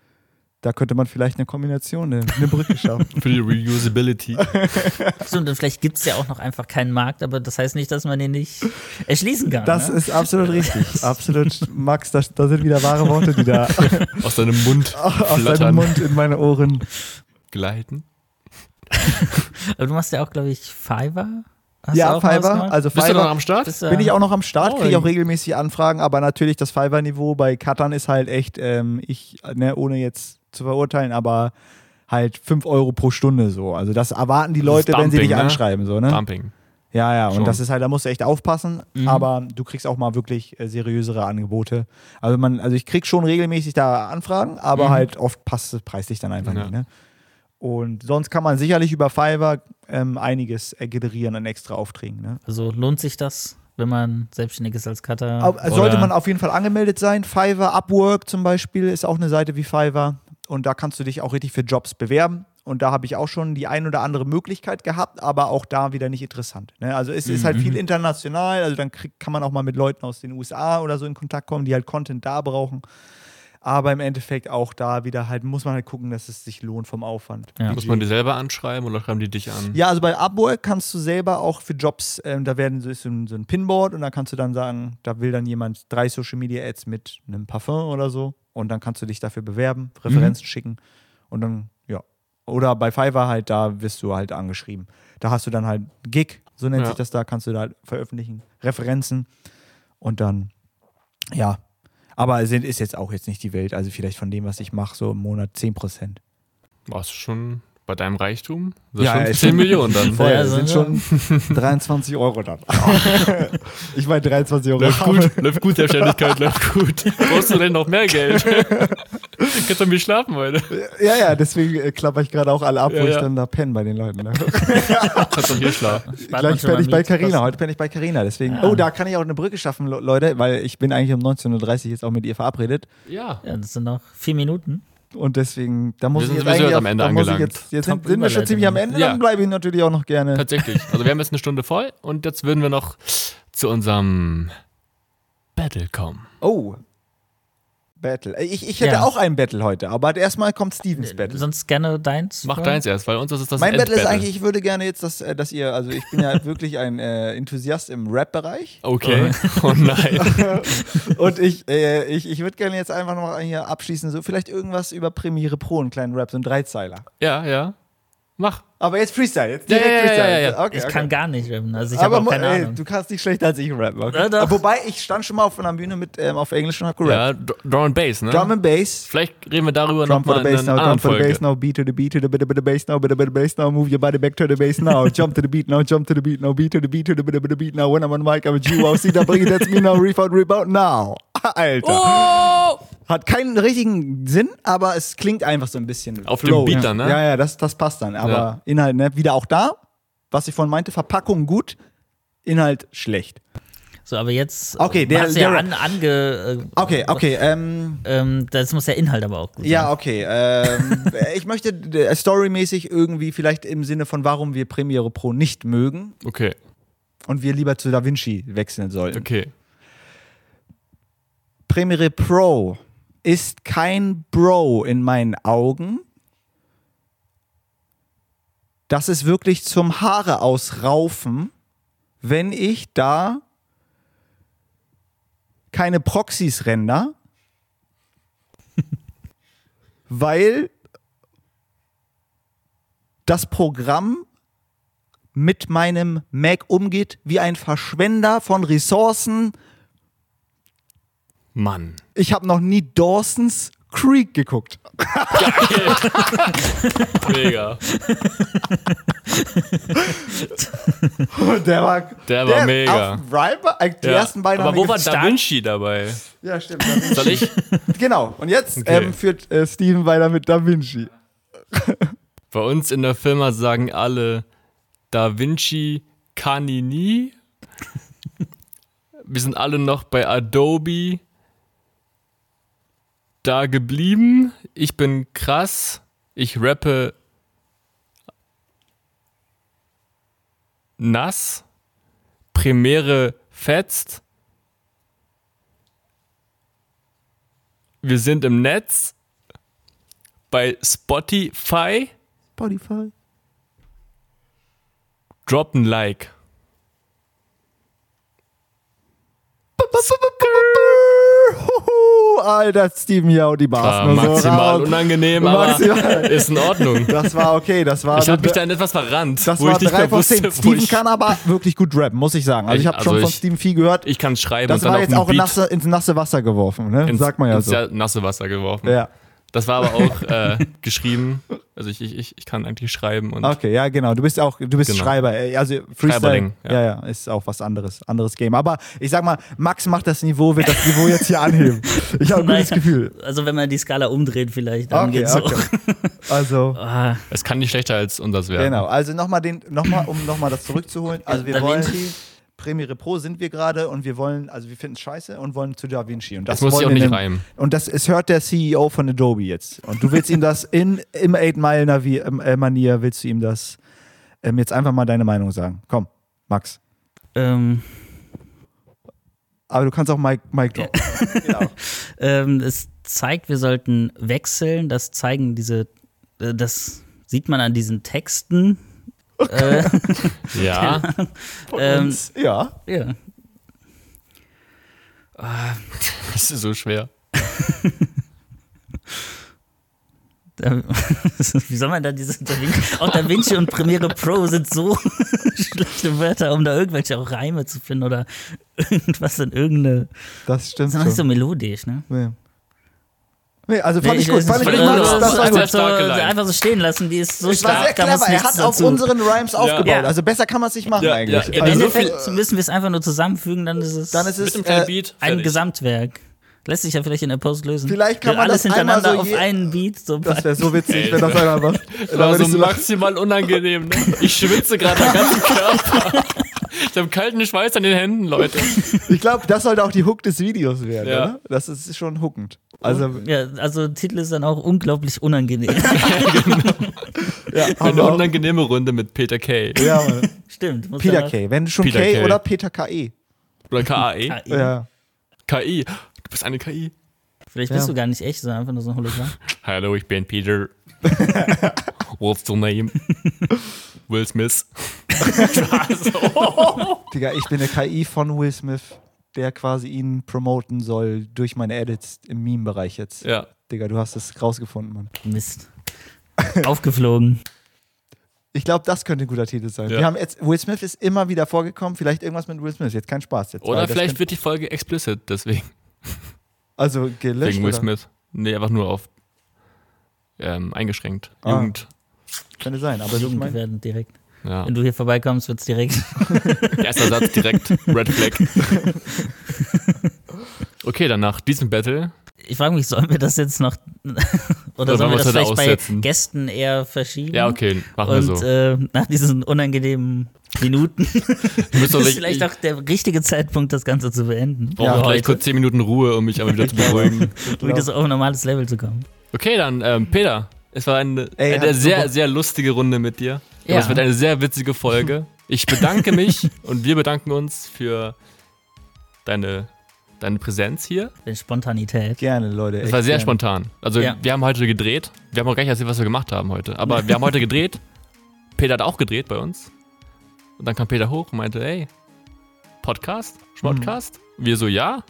da könnte man vielleicht eine Kombination, eine, eine Brücke schaffen. [LAUGHS] Für die Reusability. [LAUGHS] Stimmt, und vielleicht gibt es ja auch noch einfach keinen Markt, aber das heißt nicht, dass man den nicht erschließen kann. Das ne? ist absolut richtig. [LAUGHS] Absolut, Max, da, da sind wieder wahre Worte, die da Aus deinem Mund aus deinem Mund in meine Ohren. gleiten. Aber du machst ja auch, glaube ich, Fiverr. Hast ja, auch Fiverr, also Bist du noch am Start? Bist du- bin ich auch noch am Start, kriege auch ey. regelmäßig Anfragen, aber natürlich das Fiverr-Niveau bei Cuttern ist halt echt, ähm, ich, ne, ohne jetzt zu verurteilen, aber halt 5 Euro pro Stunde so. Also das erwarten die Das Leute, ist wenn sie Dumping, dich ne? anschreiben. So, ne? Dumping. Ja, ja, und Schon. das ist halt, da musst du echt aufpassen, Mhm. aber du kriegst auch mal wirklich äh, seriösere Angebote. Also man, also ich krieg schon regelmäßig da Anfragen, aber Mhm. halt oft passt es preislich dann einfach Ja. nicht. Ne? Und sonst kann man sicherlich über Fiverr ähm, einiges äh, generieren an extra Aufträgen. Ne? Also lohnt sich das, wenn man selbstständig ist als Cutter? Au- Sollte man auf jeden Fall angemeldet sein. Fiverr, Upwork zum Beispiel ist auch eine Seite wie Fiverr. Und da kannst du dich auch richtig für Jobs bewerben. Und da habe ich auch schon die ein oder andere Möglichkeit gehabt, aber auch da wieder nicht interessant. Ne? Also es ist halt viel international. Also dann krieg, kann man auch mal mit Leuten aus den USA oder so in Kontakt kommen, die halt Content da brauchen. Aber im Endeffekt auch da wieder halt, muss man halt gucken, dass es sich lohnt vom Aufwand. Ja. Muss man die selber anschreiben oder schreiben die dich an? Ja, also bei Upwork kannst du selber auch für Jobs, ähm, da werden so ist so ein, so ein Pinboard und da kannst du dann sagen, da will dann jemand drei Social Media Ads mit einem Parfum oder so und dann kannst du dich dafür bewerben, Referenzen schicken und dann, ja. Oder bei Fiverr halt, da wirst du halt angeschrieben. Da hast du dann halt Gig, so nennt Ja. sich das da, kannst du da halt veröffentlichen, Referenzen und dann, ja. Aber es sind- ist jetzt auch jetzt nicht die Welt, also vielleicht von dem, was ich mache, so im Monat 10 Prozent. Warst du schon bei deinem Reichtum? Das Ja, schon ja, 10 Millionen dann. [LAUGHS] Voll, Ja, sind ja. schon 23 Euro dann. [LAUGHS] ich meine 23 Euro. Läuft gut, läuft gut, Selbstständigkeit, läuft gut. [LAUGHS] Brauchst du denn noch mehr Geld? Kannst du mit schlafen heute? Ja, ja, deswegen äh, klapper ich gerade auch alle ab, Ja, wo ich ja. dann da penne bei den Leuten. Ne? [LAUGHS] Kannst doch hier schlafen. Gleich penne ich bei. Carina. Heute penne ich bei Carina. Deswegen. Oh, da kann ich auch eine Brücke schaffen, Le- Leute, weil ich bin eigentlich um 19.30 Uhr jetzt auch mit ihr verabredet. Ja. Ja, das sind noch vier Minuten. Und deswegen, da muss Wir ich sind jetzt sowieso eigentlich jetzt am Ende ich angelangt. Jetzt, jetzt sind, sind wir schon ziemlich am Ende, Ja. dann bleibe ich natürlich auch noch gerne. Tatsächlich. Also wir haben jetzt eine Stunde voll und jetzt würden wir noch zu unserem Battle kommen. Oh. Battle. Äh, Ich, ich hätte Ja. auch ein Battle heute, aber erstmal kommt Stevens Battle. Sonst gerne deins. Mach deins erst, weil uns ist es das Mein Battle ist eigentlich, ich würde gerne jetzt, dass, äh, dass ihr, also ich bin ja [LAUGHS] wirklich ein äh, Enthusiast im Rap-Bereich Okay. [LAUGHS] Oh nein. [LAUGHS] und ich, äh, ich, ich würde gerne jetzt einfach noch hier abschließen, so vielleicht irgendwas über Premiere Pro, einen kleinen Rap, so ein Dreizeiler. Ja, ja. Mach. Aber jetzt Freestyle, jetzt direkt ja, ja, Freestyle. ja, ja. Okay, Ich okay. kann gar nicht rappen. Also ich habe aber auch keine ey, Ahnung. du kannst nicht schlechter als ich rappen. Okay? Wobei, ich stand schon mal auf einer Bühne mit, ähm, auf Englisch und hab gerappt. Ja, Dr- Drum and Bass, ne? Drum and Bass. Vielleicht reden wir darüber Drum for nochmal the in bass einer now, drum anderen for the bass now, beat to the beat to the bit of the bass now, bit of the bass now, move your body back to the bass now, jump to the beat now, jump to the beat now, beat to the beat to the bit of the beat now, when I'm on mic, I'm a G, wow, see the bring, that's me now, rebound, rebound now. Alter. Oh! Hat keinen richtigen Sinn, aber es klingt einfach so ein bisschen. Auf dem Beat dann, ne? Ja, ja, das, das passt dann. Aber Ja. Inhalt, ne, wieder auch da, was ich vorhin meinte, Verpackung gut, Inhalt schlecht. So, aber jetzt. Okay, der- du ja der an, ange. Äh, Okay, okay, ähm, Ähm, das muss der Inhalt aber auch gut sein. Ja, okay. Ähm, [LAUGHS] ich möchte äh, storymäßig irgendwie vielleicht im Sinne von, warum wir Premiere Pro nicht mögen Okay, und wir lieber zu DaVinci wechseln sollten. okay. Premiere Pro ist kein Bro in meinen Augen. Das ist wirklich zum Haare ausraufen, wenn ich da keine Proxys render, [LAUGHS] weil das Programm mit meinem Mac umgeht wie ein Verschwender von Ressourcen, Mann. ich habe noch nie Dawson's Creek geguckt. [LAUGHS] Mega. Der war, Der war mega. Auf Riper, äh, die Ja. ersten beiden Aber haben wo war. Da Vinci dabei? Ja, stimmt. Da Vinci. Soll ich? genau. Und jetzt Okay. ähm, führt äh, Steven weiter mit Da Vinci. [LAUGHS] Bei uns in der Firma sagen alle Da Vinci nie. Wir sind alle noch bei Adobe da geblieben. Ich bin krass. Ich rappe nass. Premiere fetzt. Wir sind im Netz. Bei Spotify. Spotify. Drop ein Like. Alter, Steven und die Bars. War so maximal raus. unangenehm, aber Maximal. ist in Ordnung. Das war okay. Das war, Ich habe mich dann etwas verrannt, das wo war ich nicht drei mehr von wusste, zehn. wo Steven ich, kann aber wirklich gut rappen, muss ich sagen. Also ich Ich- habe also schon von ich- Steven viel gehört. ich kann schreiben Das war jetzt auch in nasse, ins nasse Wasser geworfen, ne? ins, Sagt man ja ins so. nasse Wasser geworfen. Ja. Das war aber auch [LAUGHS] äh, geschrieben. Also ich, ich, ich, kann eigentlich schreiben und Okay, ja, genau. Du bist auch, du bist Genau. Schreiber. ey, Also Freestyle, Schreiberling, ja. ja. ja, ist auch was anderes, anderes Game. Aber ich sag mal, Max macht das Niveau, wird das Niveau jetzt hier anheben. [LAUGHS] Ich habe ein gutes Gefühl. Also wenn man die Skala umdreht vielleicht, dann Okay, geht's okay. [LAUGHS] Also, Ah, es kann nicht schlechter als unseres werden. genau. Also nochmal den, noch mal, um nochmal das zurückzuholen. Also wir Da wollen Vinci. Premiere Pro sind wir gerade und wir wollen, also wir finden es scheiße und wollen zu Da Vinci. Und das Das muss ich auch nicht reimen. Und das es hört der CEO von Adobe jetzt. Und du willst ihm das in im 8 Mile Navi äh, Manier willst du ihm das ähm, jetzt einfach mal deine Meinung sagen. Komm, Max. ähm, Aber du kannst auch Mike, Mike droppen. [LAUGHS] genau. ähm, es zeigt, wir sollten wechseln. Das zeigen diese, äh, das sieht man an diesen Texten. Äh, Ja, [LAUGHS] Ähm, ja. ja. das ist so schwer. [LAUGHS] Wie soll man da diese Da Vinci, auch Da Vinci und Premiere Pro sind so [LAUGHS] schlechte Wörter, um da irgendwelche auch Reime zu finden oder irgendwas in irgendeine. Das stimmt Das ist nicht so melodisch, ne? Ja. Nee, also fand Nee, ich gut. Fand ich gut. gut. das war Sehr gut. so, einfach so stehen lassen, die ist so Es war stark, sehr da muss clever. Er hat auf dazu. unseren Rhymes aufgebaut. Ja. Also besser kann man es nicht machen Ja, eigentlich. ja. Im Also, Endeffekt müssen wir es einfach nur zusammenfügen, dann ist es dann ist es äh, Beat. ein fertig. Gesamtwerk. Lässt sich ja vielleicht in der Post lösen. Vielleicht kann Wir man alles das einmal hintereinander so auf einen Beat. So Das wäre so witzig, Ey, wenn das einer macht. Das [LAUGHS] Dann war so maximal unangenehm. Ne? Ich schwitze gerade am [LAUGHS] ganzen Körper. Ich habe kalten Schweiß an den Händen, Leute. [LAUGHS] Ich glaube, das sollte auch die Hook des Videos werden. Ja. Oder? Das ist schon hookend. Also, ja, also Titel ist dann auch unglaublich unangenehm. [LAUGHS] ja, [LAUGHS] haben Eine unangenehme Runde mit Peter Kay. Ja, Mann. Stimmt. muss Peter dann K. Wenn du schon Peter K K. oder Peter KE. Oder KAE. KI. Ja. KI. Du bist eine KI. Vielleicht bist Ja. du gar nicht echt, sondern einfach nur so ein Hologramm. Hallo, ich bin Peter. What's your name? Will Smith. [LAUGHS] Digga, ich bin eine KI von Will Smith, der quasi ihn promoten soll durch meine Edits im Meme-Bereich jetzt. Ja. Digga, du hast es rausgefunden, Mann. Mist. Aufgeflogen. Ich glaube, das könnte ein guter Titel sein. Ja. Wir haben jetzt, Will Smith ist immer wieder vorgekommen, vielleicht irgendwas mit Will Smith, jetzt kein Spaß. Jetzt, Oder vielleicht wird die Folge explicit, deswegen. Also gelöscht. Wegen Will oder? Smith. Nee, einfach nur auf ähm, eingeschränkt. Ah. Jugend. Könnte sein, aber ich mein, direkt. Ja. Wenn du hier vorbeikommst, wird's direkt. [LAUGHS] Erster Satz direkt. Red Flag. [LAUGHS] Okay, dann nach diesem Battle. Ich frage mich, sollen wir das jetzt noch [LAUGHS] oder Oder sollen wir wir das es heute vielleicht bei aussetzen? Gästen eher verschieben? Ja, okay, machen wir Und so. äh, nach diesen unangenehmen Minuten ist vielleicht auch der richtige Zeitpunkt, das Ganze zu beenden. brauche Ja, gleich heute, kurz 10 Minuten Ruhe, um mich aber wieder zu beruhigen. um wieder so auf ein normales Level zu kommen. Okay, dann, ähm, Peter, es war eine, Ey, eine sehr, super- sehr lustige Runde mit dir. Ja. Es wird eine sehr witzige Folge. [LAUGHS] Ich bedanke mich und wir bedanken uns für deine, deine Präsenz hier. Der Spontanität. gerne, Leute. Es war sehr gerne. spontan. Also, Ja. wir haben heute gedreht. Wir haben auch gar nicht erzählt, was wir gemacht haben heute. Aber wir haben heute gedreht. Peter hat auch gedreht bei uns. Und dann kam Peter hoch und meinte, hey, Podcast? Schmodcast? Wir so, ja.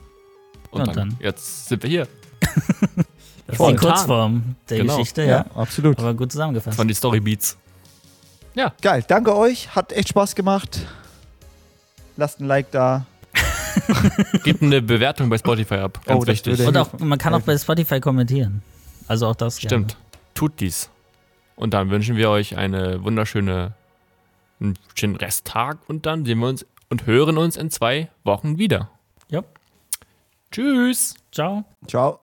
Und, Und dann, dann? jetzt sind wir hier. [LAUGHS] Das ist Voll. die Kurzform der Genau. Geschichte, Ja, ja. absolut. Aber gut Das zusammengefasst. waren die Storybeats. Geil, danke euch. Hat echt Spaß gemacht. Lasst ein Like da. [LAUGHS] Gebt eine Bewertung bei Spotify ab. Ganz Oh, wichtig. Und auch, man kann auch bei Spotify kommentieren. Also auch das. Stimmt. Tut dies. Und dann wünschen wir euch eine wunderschöne, einen schönen Resttag und dann sehen wir uns und hören uns in zwei Wochen wieder. Ja. Tschüss. Ciao. Ciao.